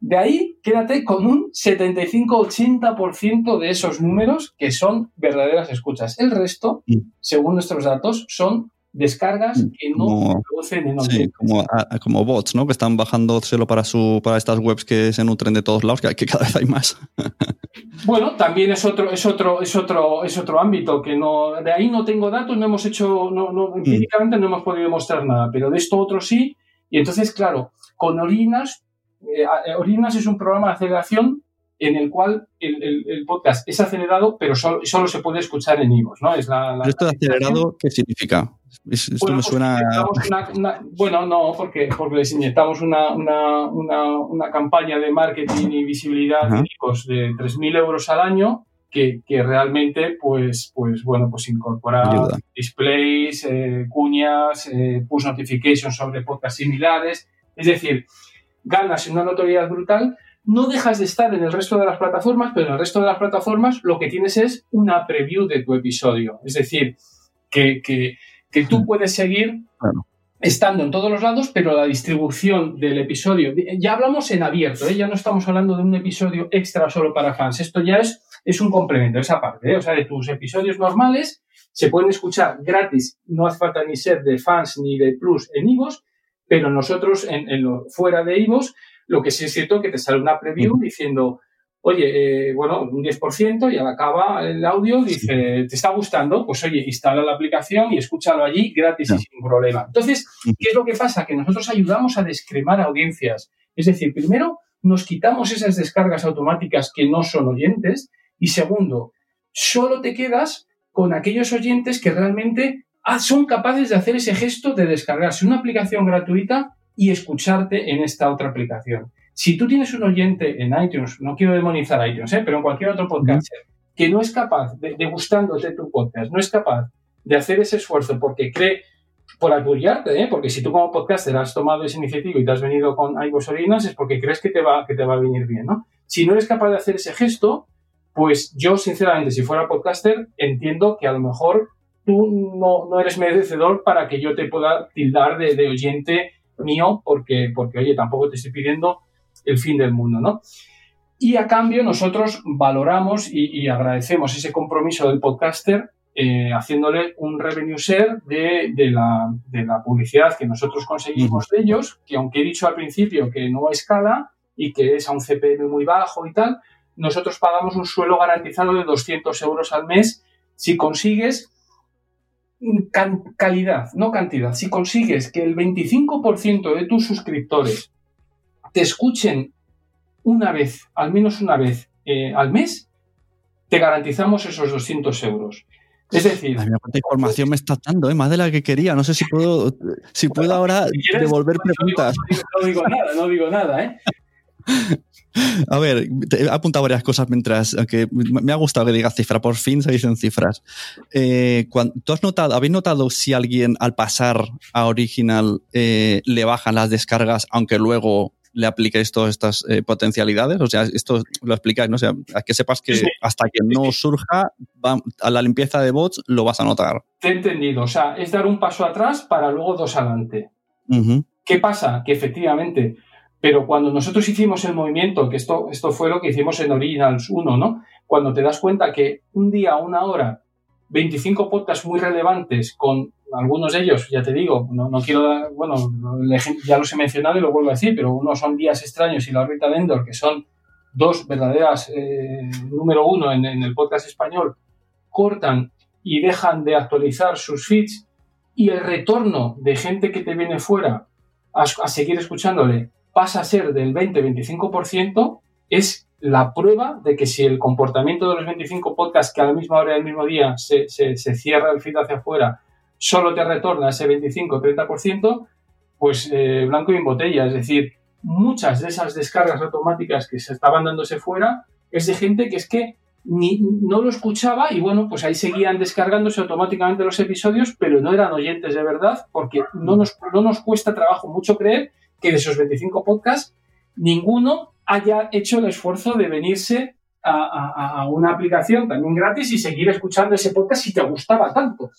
de ahí quédate con un 75-80% de esos números que son verdaderas escuchas. El resto, según nuestros datos, son descargas mm, que no producen en sí, como, como, bots, ¿no? Que están bajándoselo para su para estas webs que se nutren de todos lados, que, que cada vez hay más. bueno, también es otro, es otro, es otro, es otro ámbito que no, de ahí no tengo datos, no hemos hecho, no, no, mm. empíricamente no hemos podido demostrar nada, pero de esto otro sí. Y entonces, claro, con Orinas, eh, eh, Orinas es un programa de aceleración en el cual el, podcast es acelerado, pero solo, solo, se puede escuchar en IVOS, ¿no? Es la, ¿Esto de acelerado qué significa? esto bueno, me pues suena... bueno, no, porque, porque les inyectamos una, una, una, campaña de marketing y visibilidad de IVOS de 3.000 euros al año que, que, realmente, pues, pues, bueno, pues incorpora displays, eh, cuñas, eh, push notifications sobre podcasts similares. Es decir, ganas una notoriedad brutal, no dejas de estar en el resto de las plataformas, pero en el resto de las plataformas lo que tienes es una preview de tu episodio. Es decir, que, tú puedes seguir estando en todos los lados, pero la distribución del episodio, ya hablamos en abierto, ¿eh? ya no estamos hablando de un episodio extra solo para fans, esto ya es, es un complemento, esa parte, ¿eh? o sea, de tus episodios normales se pueden escuchar gratis, no hace falta ni ser de fans ni de plus en IVOS, pero nosotros en, lo, fuera de IVOS lo que sí es cierto que te sale una preview diciendo, oye, eh, bueno, un 10% y al acaba el audio dice, ¿te está gustando? Pues oye, instala la aplicación y escúchalo allí gratis y sin problema. Entonces, ¿qué es lo que pasa? Que nosotros ayudamos a descremar audiencias. Es decir, primero, nos quitamos esas descargas automáticas que no son oyentes y segundo, solo te quedas con aquellos oyentes que realmente ah, son capaces de hacer ese gesto de descargarse una aplicación gratuita y escucharte en esta otra aplicación. Si tú tienes un oyente en iTunes, no quiero demonizar iTunes, ¿eh? pero en cualquier otro podcast, que no es capaz de, de gustándote tu podcast, no es capaz de hacer ese esfuerzo porque cree, por apoyarte, ¿eh? porque si tú como podcaster has tomado esa iniciativa y te has venido con Originals es porque crees que te va, que te va a venir bien, ¿no? Si no eres capaz de hacer ese gesto, pues yo sinceramente, si fuera podcaster, entiendo que a lo mejor tú no, no eres merecedor para que yo te pueda tildar de, de oyente mío porque, porque, oye, tampoco te estoy pidiendo el fin del mundo, ¿no? Y a cambio nosotros valoramos y, agradecemos ese compromiso del podcaster eh, haciéndole un revenue share de, de, la, de, la, publicidad que nosotros conseguimos de ellos, que aunque he dicho al principio que no escala y que es a un CPM muy bajo y tal, nosotros pagamos un suelo garantizado de 200 euros al mes si consigues calidad, no cantidad. Si consigues que el 25% de tus suscriptores te escuchen una vez, al menos una vez eh, al mes, te garantizamos esos 200 euros. Es decir, la información me está dando, ¿eh? más de la que quería. No sé si puedo, si puedo ahora devolver preguntas. No digo, nada, no digo nada, ¿eh? A ver, he apuntado varias cosas mientras, aunque me ha gustado que digas cifra, por fin se dicen cifras. Eh, ¿Tú has notado, habéis notado si alguien al pasar a Original eh, le bajan las descargas, aunque luego le apliquéis todas estas eh, potencialidades. O sea, esto lo explicáis, ¿no? O sea, que sepas que hasta que no surja a la limpieza de bots lo vas a notar. Te he entendido. O sea, es dar un paso atrás para luego dos adelante. ¿Qué pasa? Que efectivamente, pero cuando nosotros hicimos el movimiento, que esto, esto fue lo que hicimos en Originals 1, ¿no? Cuando te das cuenta que un día, una hora, 25 podcasts muy relevantes con algunos de ellos, ya te digo, no, quiero dar, bueno, ya los he mencionado y lo vuelvo a decir, pero unos son Días Extraños y La Rita de Endor, que son dos verdaderas, eh, número uno en, el podcast español, cortan y dejan de actualizar sus feeds y el retorno de gente que te viene fuera a seguir escuchándole pasa a ser del 20-25%, es la prueba de que si el comportamiento de los 25 podcasts que a la misma hora del mismo día se, se, cierra el feed hacia afuera solo te retorna ese 25-30%, pues eh, blanco y en botella. Es decir, muchas de esas descargas automáticas que se estaban dándose fuera es de gente que es que ni, no lo escuchaba y bueno, pues ahí seguían descargándose automáticamente los episodios, pero no eran oyentes de verdad porque no nos, no nos cuesta trabajo mucho creer que de esos 25 podcasts ninguno haya hecho el esfuerzo de venirse a, una aplicación también gratis y seguir escuchando ese podcast si te gustaba tanto.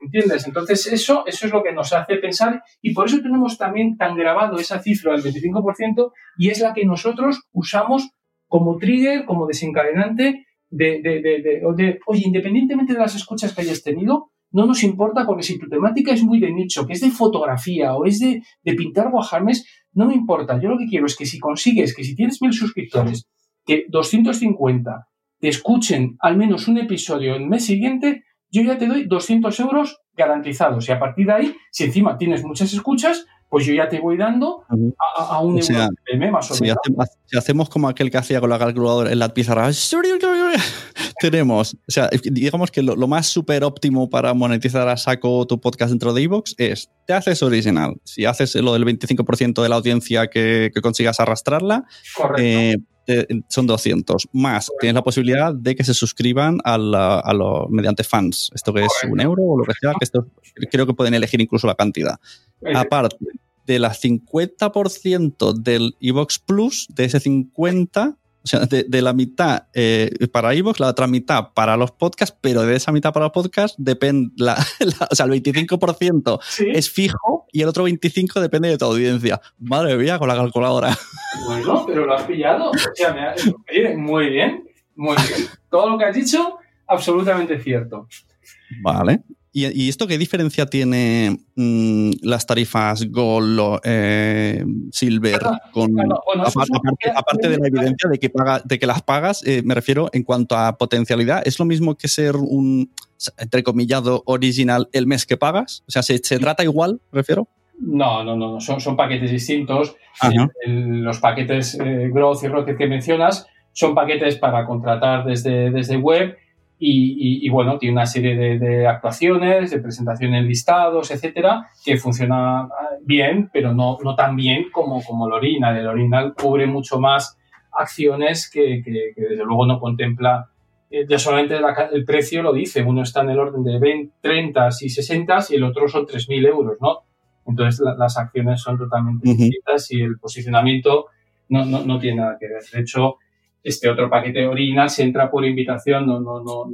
¿Entiendes? Entonces, eso, eso es lo que nos hace pensar y por eso tenemos también tan grabado esa cifra del 25% y es la que nosotros usamos como trigger, como desencadenante de, de, de, oye, independientemente de las escuchas que hayas tenido, no nos importa porque si tu temática es muy de nicho, que es de fotografía o es de, pintar guajarmes, no me importa. Yo lo que quiero es que si consigues, que si tienes mil suscriptores, que 250 te escuchen al menos un episodio el mes siguiente, yo ya te doy 200 euros garantizados. Y a partir de ahí, si encima tienes muchas escuchas, pues yo ya te voy dando a, un euro más o menos. Si hacemos como aquel que hacía con la calculadora en la pizarra, tenemos, o sea, digamos que lo, más súper óptimo para monetizar a saco tu podcast dentro de Evox es, te haces original. Si haces lo del 25% de la audiencia que, consigas arrastrarla, eh, son 200. Más, tienes la posibilidad de que se suscriban a, lo, mediante fans. Esto que es un euro o lo que sea, que esto creo que pueden elegir incluso la cantidad. Aparte de la 50% del Evox Plus, de ese 50, o sea, de, la mitad eh, para iVoox, la otra mitad para los podcasts, pero de esa mitad para los podcasts depende, o sea, el 25% es fijo y el otro 25% depende de tu audiencia. Madre mía, con la calculadora. Bueno, pero lo has pillado. O sea, me muy bien, muy bien. Todo lo que has dicho, absolutamente cierto. Vale. ¿Y, esto qué diferencia tiene mm, las tarifas Gold, eh, Silver? con, aparte, de la evidencia de que, paga, de que las pagas, eh, me refiero en cuanto a potencialidad, ¿es lo mismo que ser un, entrecomillado, original el mes que pagas? O sea, ¿se, trata igual, refiero? No, no, no, son, son paquetes distintos. los paquetes eh, Growth y Rocket que mencionas son paquetes para contratar desde, desde web y, bueno, tiene una serie de, actuaciones, de presentaciones listados, etcétera, que funciona bien, pero no, no tan bien como, como el Original. El Original cubre mucho más acciones que, que, desde luego no contempla. Eh, ya solamente el precio lo dice, uno está en el orden de 20, 30 y 60 y el otro son 3.000 euros, ¿no? Entonces las acciones son totalmente distintas y el posicionamiento no, no, no tiene nada que ver. De hecho, este otro paquete original se entra por invitación, no, no, no,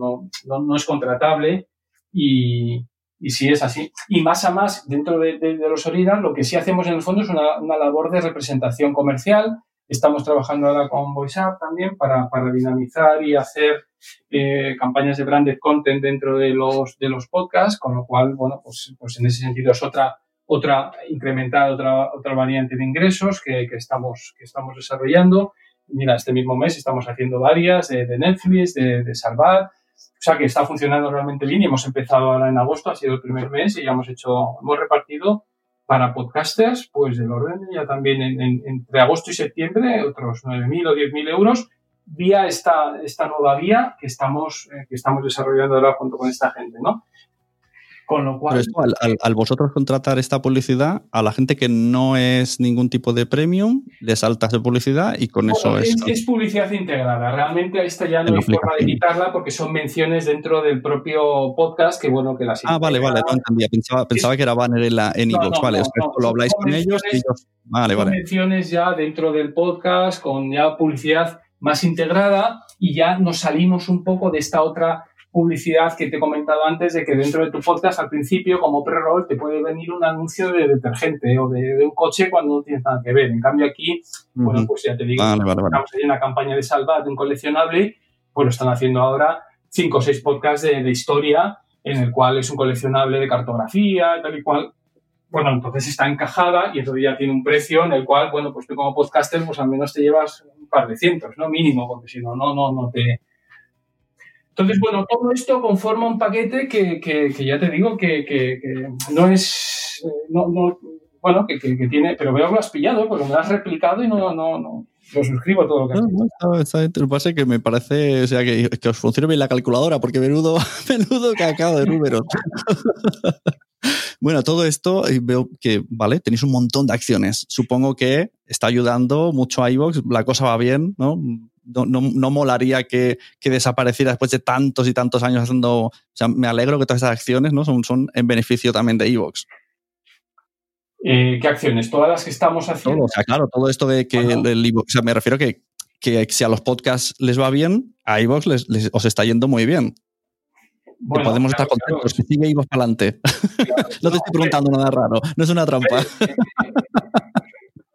no, no, es contratable y, y sí es así. Y más a más, dentro de, de, los original, lo que sí hacemos en el fondo es una, una labor de representación comercial. Estamos trabajando ahora con VoiceUp también para, para dinamizar y hacer eh, campañas de branded content dentro de los, de los podcasts, con lo cual, bueno, pues, pues en ese sentido es otra, otra incrementar otra, otra variante de ingresos que, que, estamos, que estamos desarrollando mira, este mismo mes estamos haciendo varias de, Netflix, de, de, Salvar, o sea que está funcionando realmente bien y hemos empezado ahora en agosto, ha sido el primer mes y ya hemos hecho, hemos repartido para podcasters, pues del orden ya también entre agosto y septiembre otros 9.000 o 10.000 euros vía esta, esta nueva vía que estamos, eh, que estamos desarrollando ahora junto con esta gente, ¿no? Con lo cual. Pero al, vosotros contratar esta publicidad, a la gente que no es ningún tipo de premium, le saltas de publicidad y con eso es. Es publicidad integrada. Realmente esta ya no hay forma de quitarla porque son menciones dentro del propio podcast que, bueno, que las. Ah, vale, vale, no entendía. Pensaba, pensaba que era banner en, la, en vale, lo habláis con ellos, ellos. Vale, vale. menciones ya dentro del podcast con ya publicidad más integrada y ya nos salimos un poco de esta otra publicidad que te he comentado antes de que dentro de tu podcast al principio como pre-roll te puede venir un anuncio de detergente o de, un coche cuando no tienes nada que ver. En cambio aquí, bueno, pues ya te digo, estamos en una campaña de salva de un coleccionable, pues lo están haciendo ahora cinco o seis podcasts de, de, historia en el cual es un coleccionable de cartografía, tal y cual. Bueno, entonces está encajada y entonces ya tiene un precio en el cual, bueno, pues tú como podcaster, pues al menos te llevas un par de cientos, ¿no? Mínimo, porque si no, no, no, no te, entonces, bueno, todo esto conforma un paquete que, que, ya te digo que, que no es, no, no, bueno, que, tiene, pero veo que lo has pillado porque me lo has replicado y no, no, no, lo suscribo todo lo que dicho. No, está, está, lo pasa que me parece, o sea, que, que os funcione bien la calculadora porque menudo, menudo cacao de números. Bueno, todo esto veo que, vale, tenéis un montón de acciones. Supongo que está ayudando mucho a iVoox, la cosa va bien, ¿no? No, molaría que, desapareciera después de tantos y tantos años haciendo. O sea, me alegro que todas estas acciones ¿no? son, son en beneficio también de Evox. Eh, ¿Qué acciones? Todas las que estamos haciendo. o sea, claro, todo esto de que el o sea, me refiero que, que si a los podcasts les va bien, a Evox les, os está yendo muy bien. podemos estar contentos, que sigue Evox para adelante. no te estoy preguntando nada raro, no es una trampa.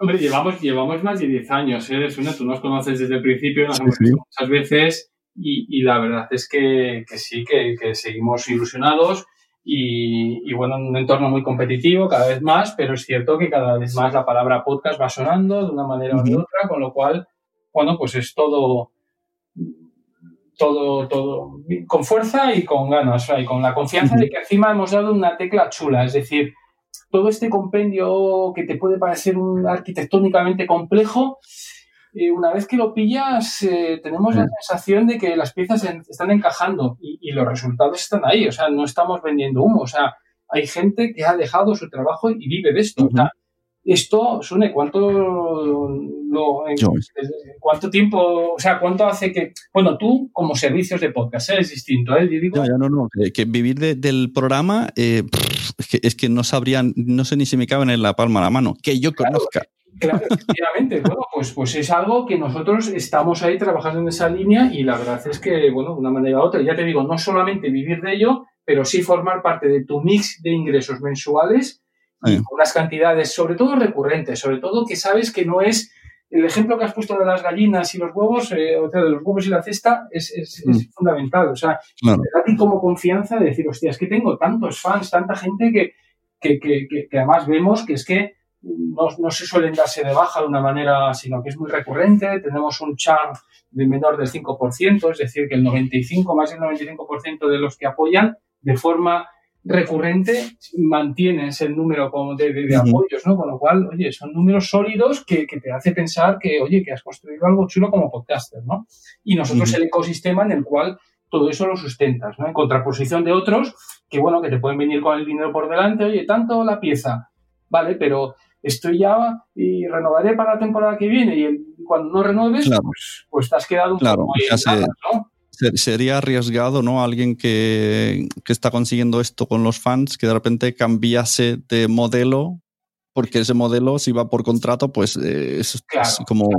Hombre, llevamos, llevamos más de 10 años, ¿eh? tú nos conoces desde el principio, nos hemos visto muchas veces y, la verdad es que, sí, que, seguimos ilusionados y, bueno, en un entorno muy competitivo cada vez más, pero es cierto que cada vez más la palabra podcast va sonando de una manera u otra, con lo cual, bueno, pues es todo, todo, todo con fuerza y con ganas, y con la confianza de que encima hemos dado una tecla chula, es decir, todo este compendio que te puede parecer un arquitectónicamente complejo, eh, una vez que lo pillas, eh, tenemos la sensación de que las piezas están encajando y, los resultados están ahí. O sea, no estamos vendiendo humo. O sea, hay gente que ha dejado su trabajo y vive de esto. esto, Sune, ¿cuánto, lo, cuánto tiempo, o sea, cuánto hace que, bueno, tú como servicios de podcast, ¿eh? es distinto, ¿eh? no, no, no, que, vivir del programa, es que, es que no sabrían, no sé ni si me caben en la palma de la mano, que yo conozca. Claro, efectivamente. bueno, pues, pues es algo que nosotros estamos ahí trabajando en esa línea y la verdad es que, bueno, de una manera u otra, ya te digo, no solamente vivir de ello, pero sí formar parte de tu mix de ingresos mensuales y unas cantidades, sobre todo recurrentes, sobre todo que sabes que no es el ejemplo que has puesto de las gallinas y los huevos, eh, o sea, de los huevos y la cesta, es, es, mm. fundamental. O sea, claro. a ti como confianza de decir, hostia, es que tengo tantos fans, tanta gente que, que, que, que además vemos que es que no, no, se suelen darse de baja de una manera, sino que es muy recurrente. Tenemos un char de menor del 5%, es decir, que el 95, más del 95% de los que apoyan de forma recurrente mantienes el número de, de, apoyos, ¿no? Con lo cual, oye, son números sólidos que, que, te hace pensar que, oye, que has construido algo chulo como podcaster, ¿no? Y nosotros el ecosistema en el cual todo eso lo sustentas, ¿no? En contraposición de otros que, bueno, que te pueden venir con el dinero por delante, oye, tanto la pieza, vale, pero estoy ya y renovaré para la temporada que viene y cuando no renueves, pues, pues, te has quedado un claro, poco ahí ¿no? Sería arriesgado, ¿no? Alguien que, está consiguiendo esto con los fans, que de repente cambiase de modelo, porque ese modelo, si va por contrato, pues eh, es, como...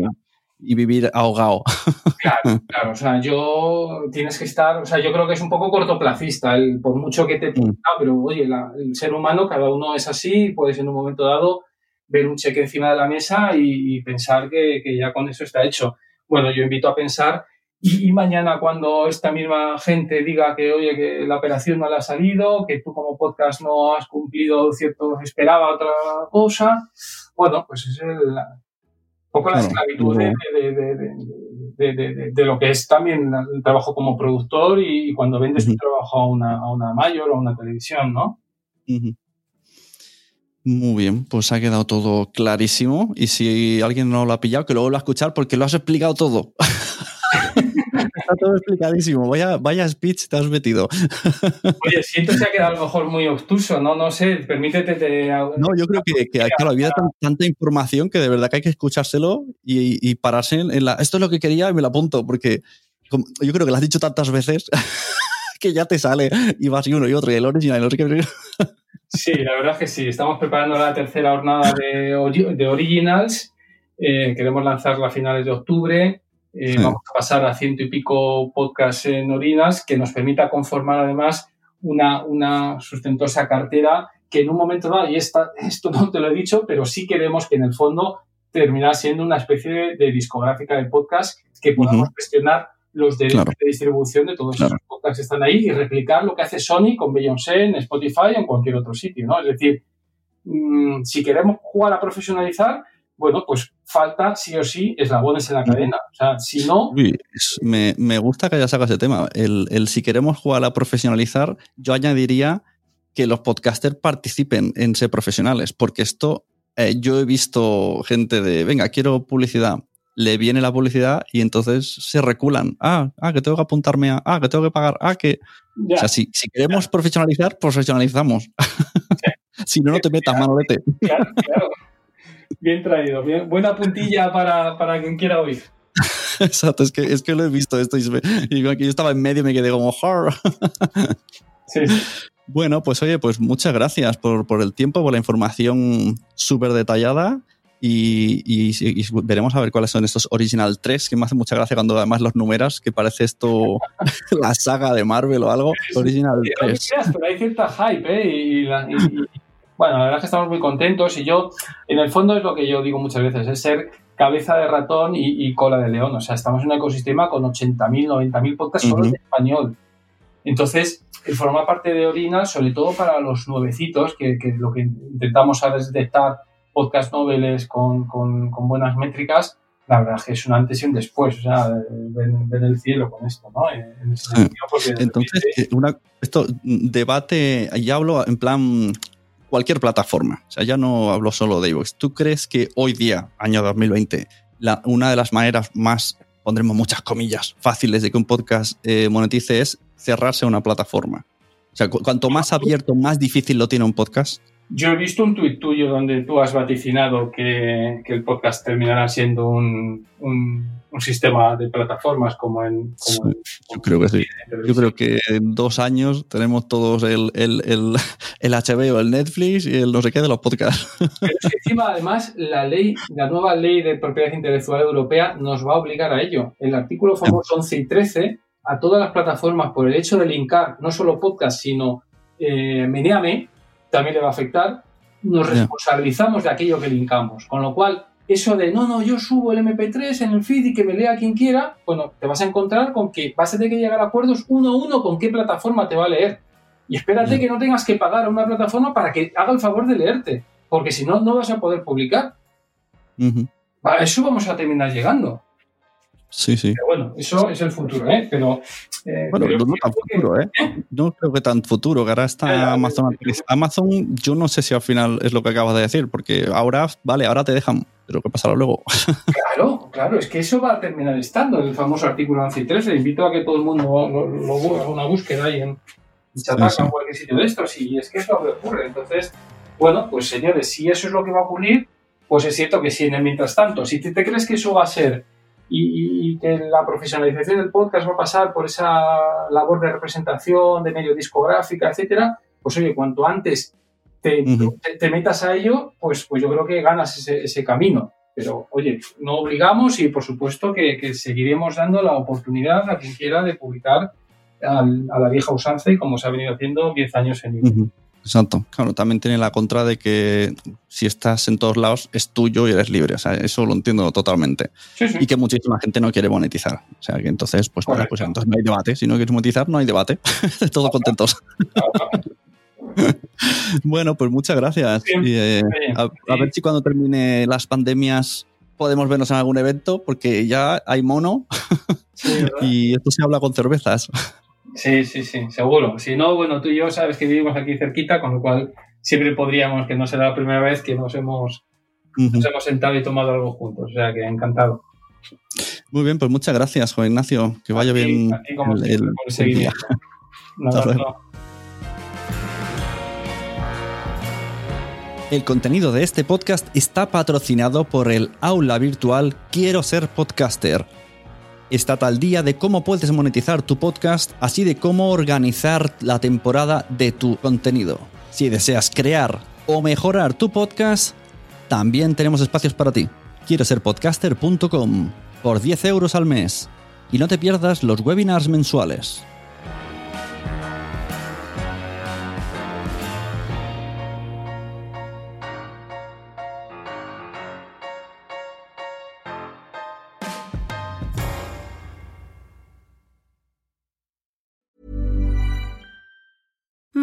Y vivir ahogado. Claro, claro. O sea, yo tienes que estar. O sea, yo creo que es un poco cortoplacista, el, por mucho que te. Mm. pero oye, el ser humano, cada uno es así, puedes en un momento dado ver un cheque encima de la mesa y, pensar que, que, ya con eso está hecho. Bueno, yo invito a pensar y, mañana cuando esta misma gente diga que, oye, que la operación no le ha salido, que tú como podcast no has cumplido cierto, esperaba otra cosa, bueno, pues es el, un poco la esclavitud de, de, lo que es también el trabajo como productor y, cuando vendes tu trabajo a una, a una mayor o a una televisión, ¿no? Muy bien, pues ha quedado todo clarísimo. Y si alguien no lo ha pillado, que luego lo va a escuchar porque lo has explicado todo. Está todo explicadísimo. Vaya, vaya speech te has metido. Oye, siento que se ha quedado a lo mejor muy obtuso, ¿no? No sé, permítete. Te... No, yo creo que, que claro, había tanta información que de verdad que hay que escuchárselo y, pararse en la. Esto es lo que quería y me lo apunto, porque yo creo que lo has dicho tantas veces que ya te sale y vas y uno y otro y el original y el Sí, la verdad es que sí. Estamos preparando la tercera jornada de, de Originals. Eh, queremos lanzarla a finales de octubre. Eh, vamos a pasar a ciento y pico podcasts en Originals que nos permita conformar además una, una sustentosa cartera que en un momento dado, y esta, esto no te lo he dicho, pero sí queremos que en el fondo termine siendo una especie de, discográfica de podcast que podamos gestionar los derechos de distribución de todos esos podcasts que están ahí y replicar lo que hace Sony con Beyoncé en Spotify o en cualquier otro sitio, ¿no? Es decir, mm, si queremos jugar a profesionalizar, bueno, pues falta sí o sí eslabones en la cadena. O sea, si no... me, me, gusta que haya sacado ese tema. El, el, si queremos jugar a profesionalizar, yo añadiría que los podcasters participen en ser profesionales, porque esto, eh, yo he visto gente de, venga, quiero publicidad, le viene la publicidad y entonces se reculan. Ah, ah, que tengo que apuntarme a, ah, que tengo que pagar, ah, que... o sea, si, si queremos profesionalizar, profesionalizamos. si no, no te metas, Manolete. Claro, claro. Bien traído. Bien. Buena puntilla para, para quien quiera oír. Exacto, es que, es que lo he visto esto y, y yo estaba en medio y me quedé como... sí, sí. Bueno, pues oye, pues muchas gracias por, por el tiempo, por la información súper detallada y, veremos a ver cuáles son estos Original 3, que me hace mucha gracia cuando además los numeras, que parece esto la saga de Marvel o algo. Original 3. pero hay cierta hype, ¿eh? Y, bueno, la verdad es que estamos muy contentos y yo, en el fondo es lo que yo digo muchas veces, es ser cabeza de ratón y, cola de león. O sea, estamos en un ecosistema con 80.000, 90.000 podcasts solo en español. Entonces, el formar parte de Original, sobre todo para los nuevecitos, que, que lo que intentamos es detectar podcast noveles con, con, buenas métricas, la verdad es que es un antes y un después, o sea, ven, el cielo con esto, ¿no? Entonces, eh, esto debate, ya hablo en plan cualquier plataforma, o sea, ya no hablo solo de iVoox. ¿Tú crees que hoy día, año 2020, la, una de las maneras más, pondremos muchas comillas, fáciles de que un podcast eh, monetice es cerrarse a una plataforma? O sea, cuanto más abierto, más difícil lo tiene un podcast. Yo he visto un tuit tuyo donde tú has vaticinado que, el podcast terminará siendo un, sistema de plataformas como en... yo creo que sí. Yo creo que en dos años tenemos todos el, el, el, el, HBO, el Netflix y el no sé qué de los podcasts. Pero es que encima, además, la ley, la nueva ley de propiedad intelectual europea nos va a obligar a ello. El artículo famoso 11 y 13 a todas las plataformas por el hecho de linkar no solo podcast, sino eh, Meneame, también le va a afectar, nos responsabilizamos de aquello que linkamos. Con lo cual, eso de no, no, yo subo el MP3 en el feed y que me lea quien quiera, bueno, te vas a encontrar con que vas a tener que llegar a acuerdos uno a uno con qué plataforma te va a leer. Y espérate que no tengas que pagar a una plataforma para que haga el favor de leerte, porque si no, no vas a poder publicar. A eso vamos a terminar llegando. Sí, sí. Pero bueno, eso es el futuro, ¿eh? Pero. Eh, bueno, no tan futuro, ¿eh? ¿eh? No creo que tan futuro, que ahora está Amazon. Amazon, yo no sé si al final es lo que acabas de decir, porque ahora, vale, ahora te dejan, pero ¿qué pasará luego? Claro, claro, es que eso va a terminar estando el famoso artículo 11 y 13. Invito a que todo el mundo lo, haga una búsqueda ahí en Chataca o cualquier sitio de estos, y es que es lo que ocurre. Entonces, bueno, pues señores, si eso es lo que va a ocurrir, pues es cierto que si en el mientras tanto, si te crees que eso va a ser y, que la profesionalización del podcast va a pasar por esa labor de representación, de medio discográfica, etcétera, pues oye, cuanto antes te, metas a ello, pues, pues yo creo que ganas ese, camino. Pero oye, no obligamos y por supuesto que, seguiremos dando la oportunidad a quien quiera de publicar a la vieja usanza y como se ha venido haciendo 10 años en uh Exacto. Claro, también tiene la contra de que si estás en todos lados es tuyo y eres libre. O sea, eso lo entiendo totalmente. Y que muchísima gente no quiere monetizar. O sea, que entonces, pues, pues entonces no hay debate. Si no quieres monetizar, no hay debate. Todos contentos. bueno, pues muchas gracias. Eh, a, ver si cuando termine las pandemias podemos vernos en algún evento, porque ya hay mono y esto se habla con cervezas. Sí, sí, sí, seguro. Si no, bueno, tú y yo sabes que vivimos aquí cerquita, con lo cual siempre podríamos, que no será la primera vez que nos hemos, nos hemos sentado y tomado algo juntos. O sea que encantado. Muy bien, pues muchas gracias, Juan Ignacio. Que vaya bien. el, El contenido de este podcast está patrocinado por el aula virtual Quiero ser podcaster. Está tal día de cómo puedes monetizar tu podcast, así de cómo organizar la temporada de tu contenido. Si deseas crear o mejorar tu podcast, también tenemos espacios para ti. Quiero ser podcaster.com por 10 euros al mes. Y no te pierdas los webinars mensuales.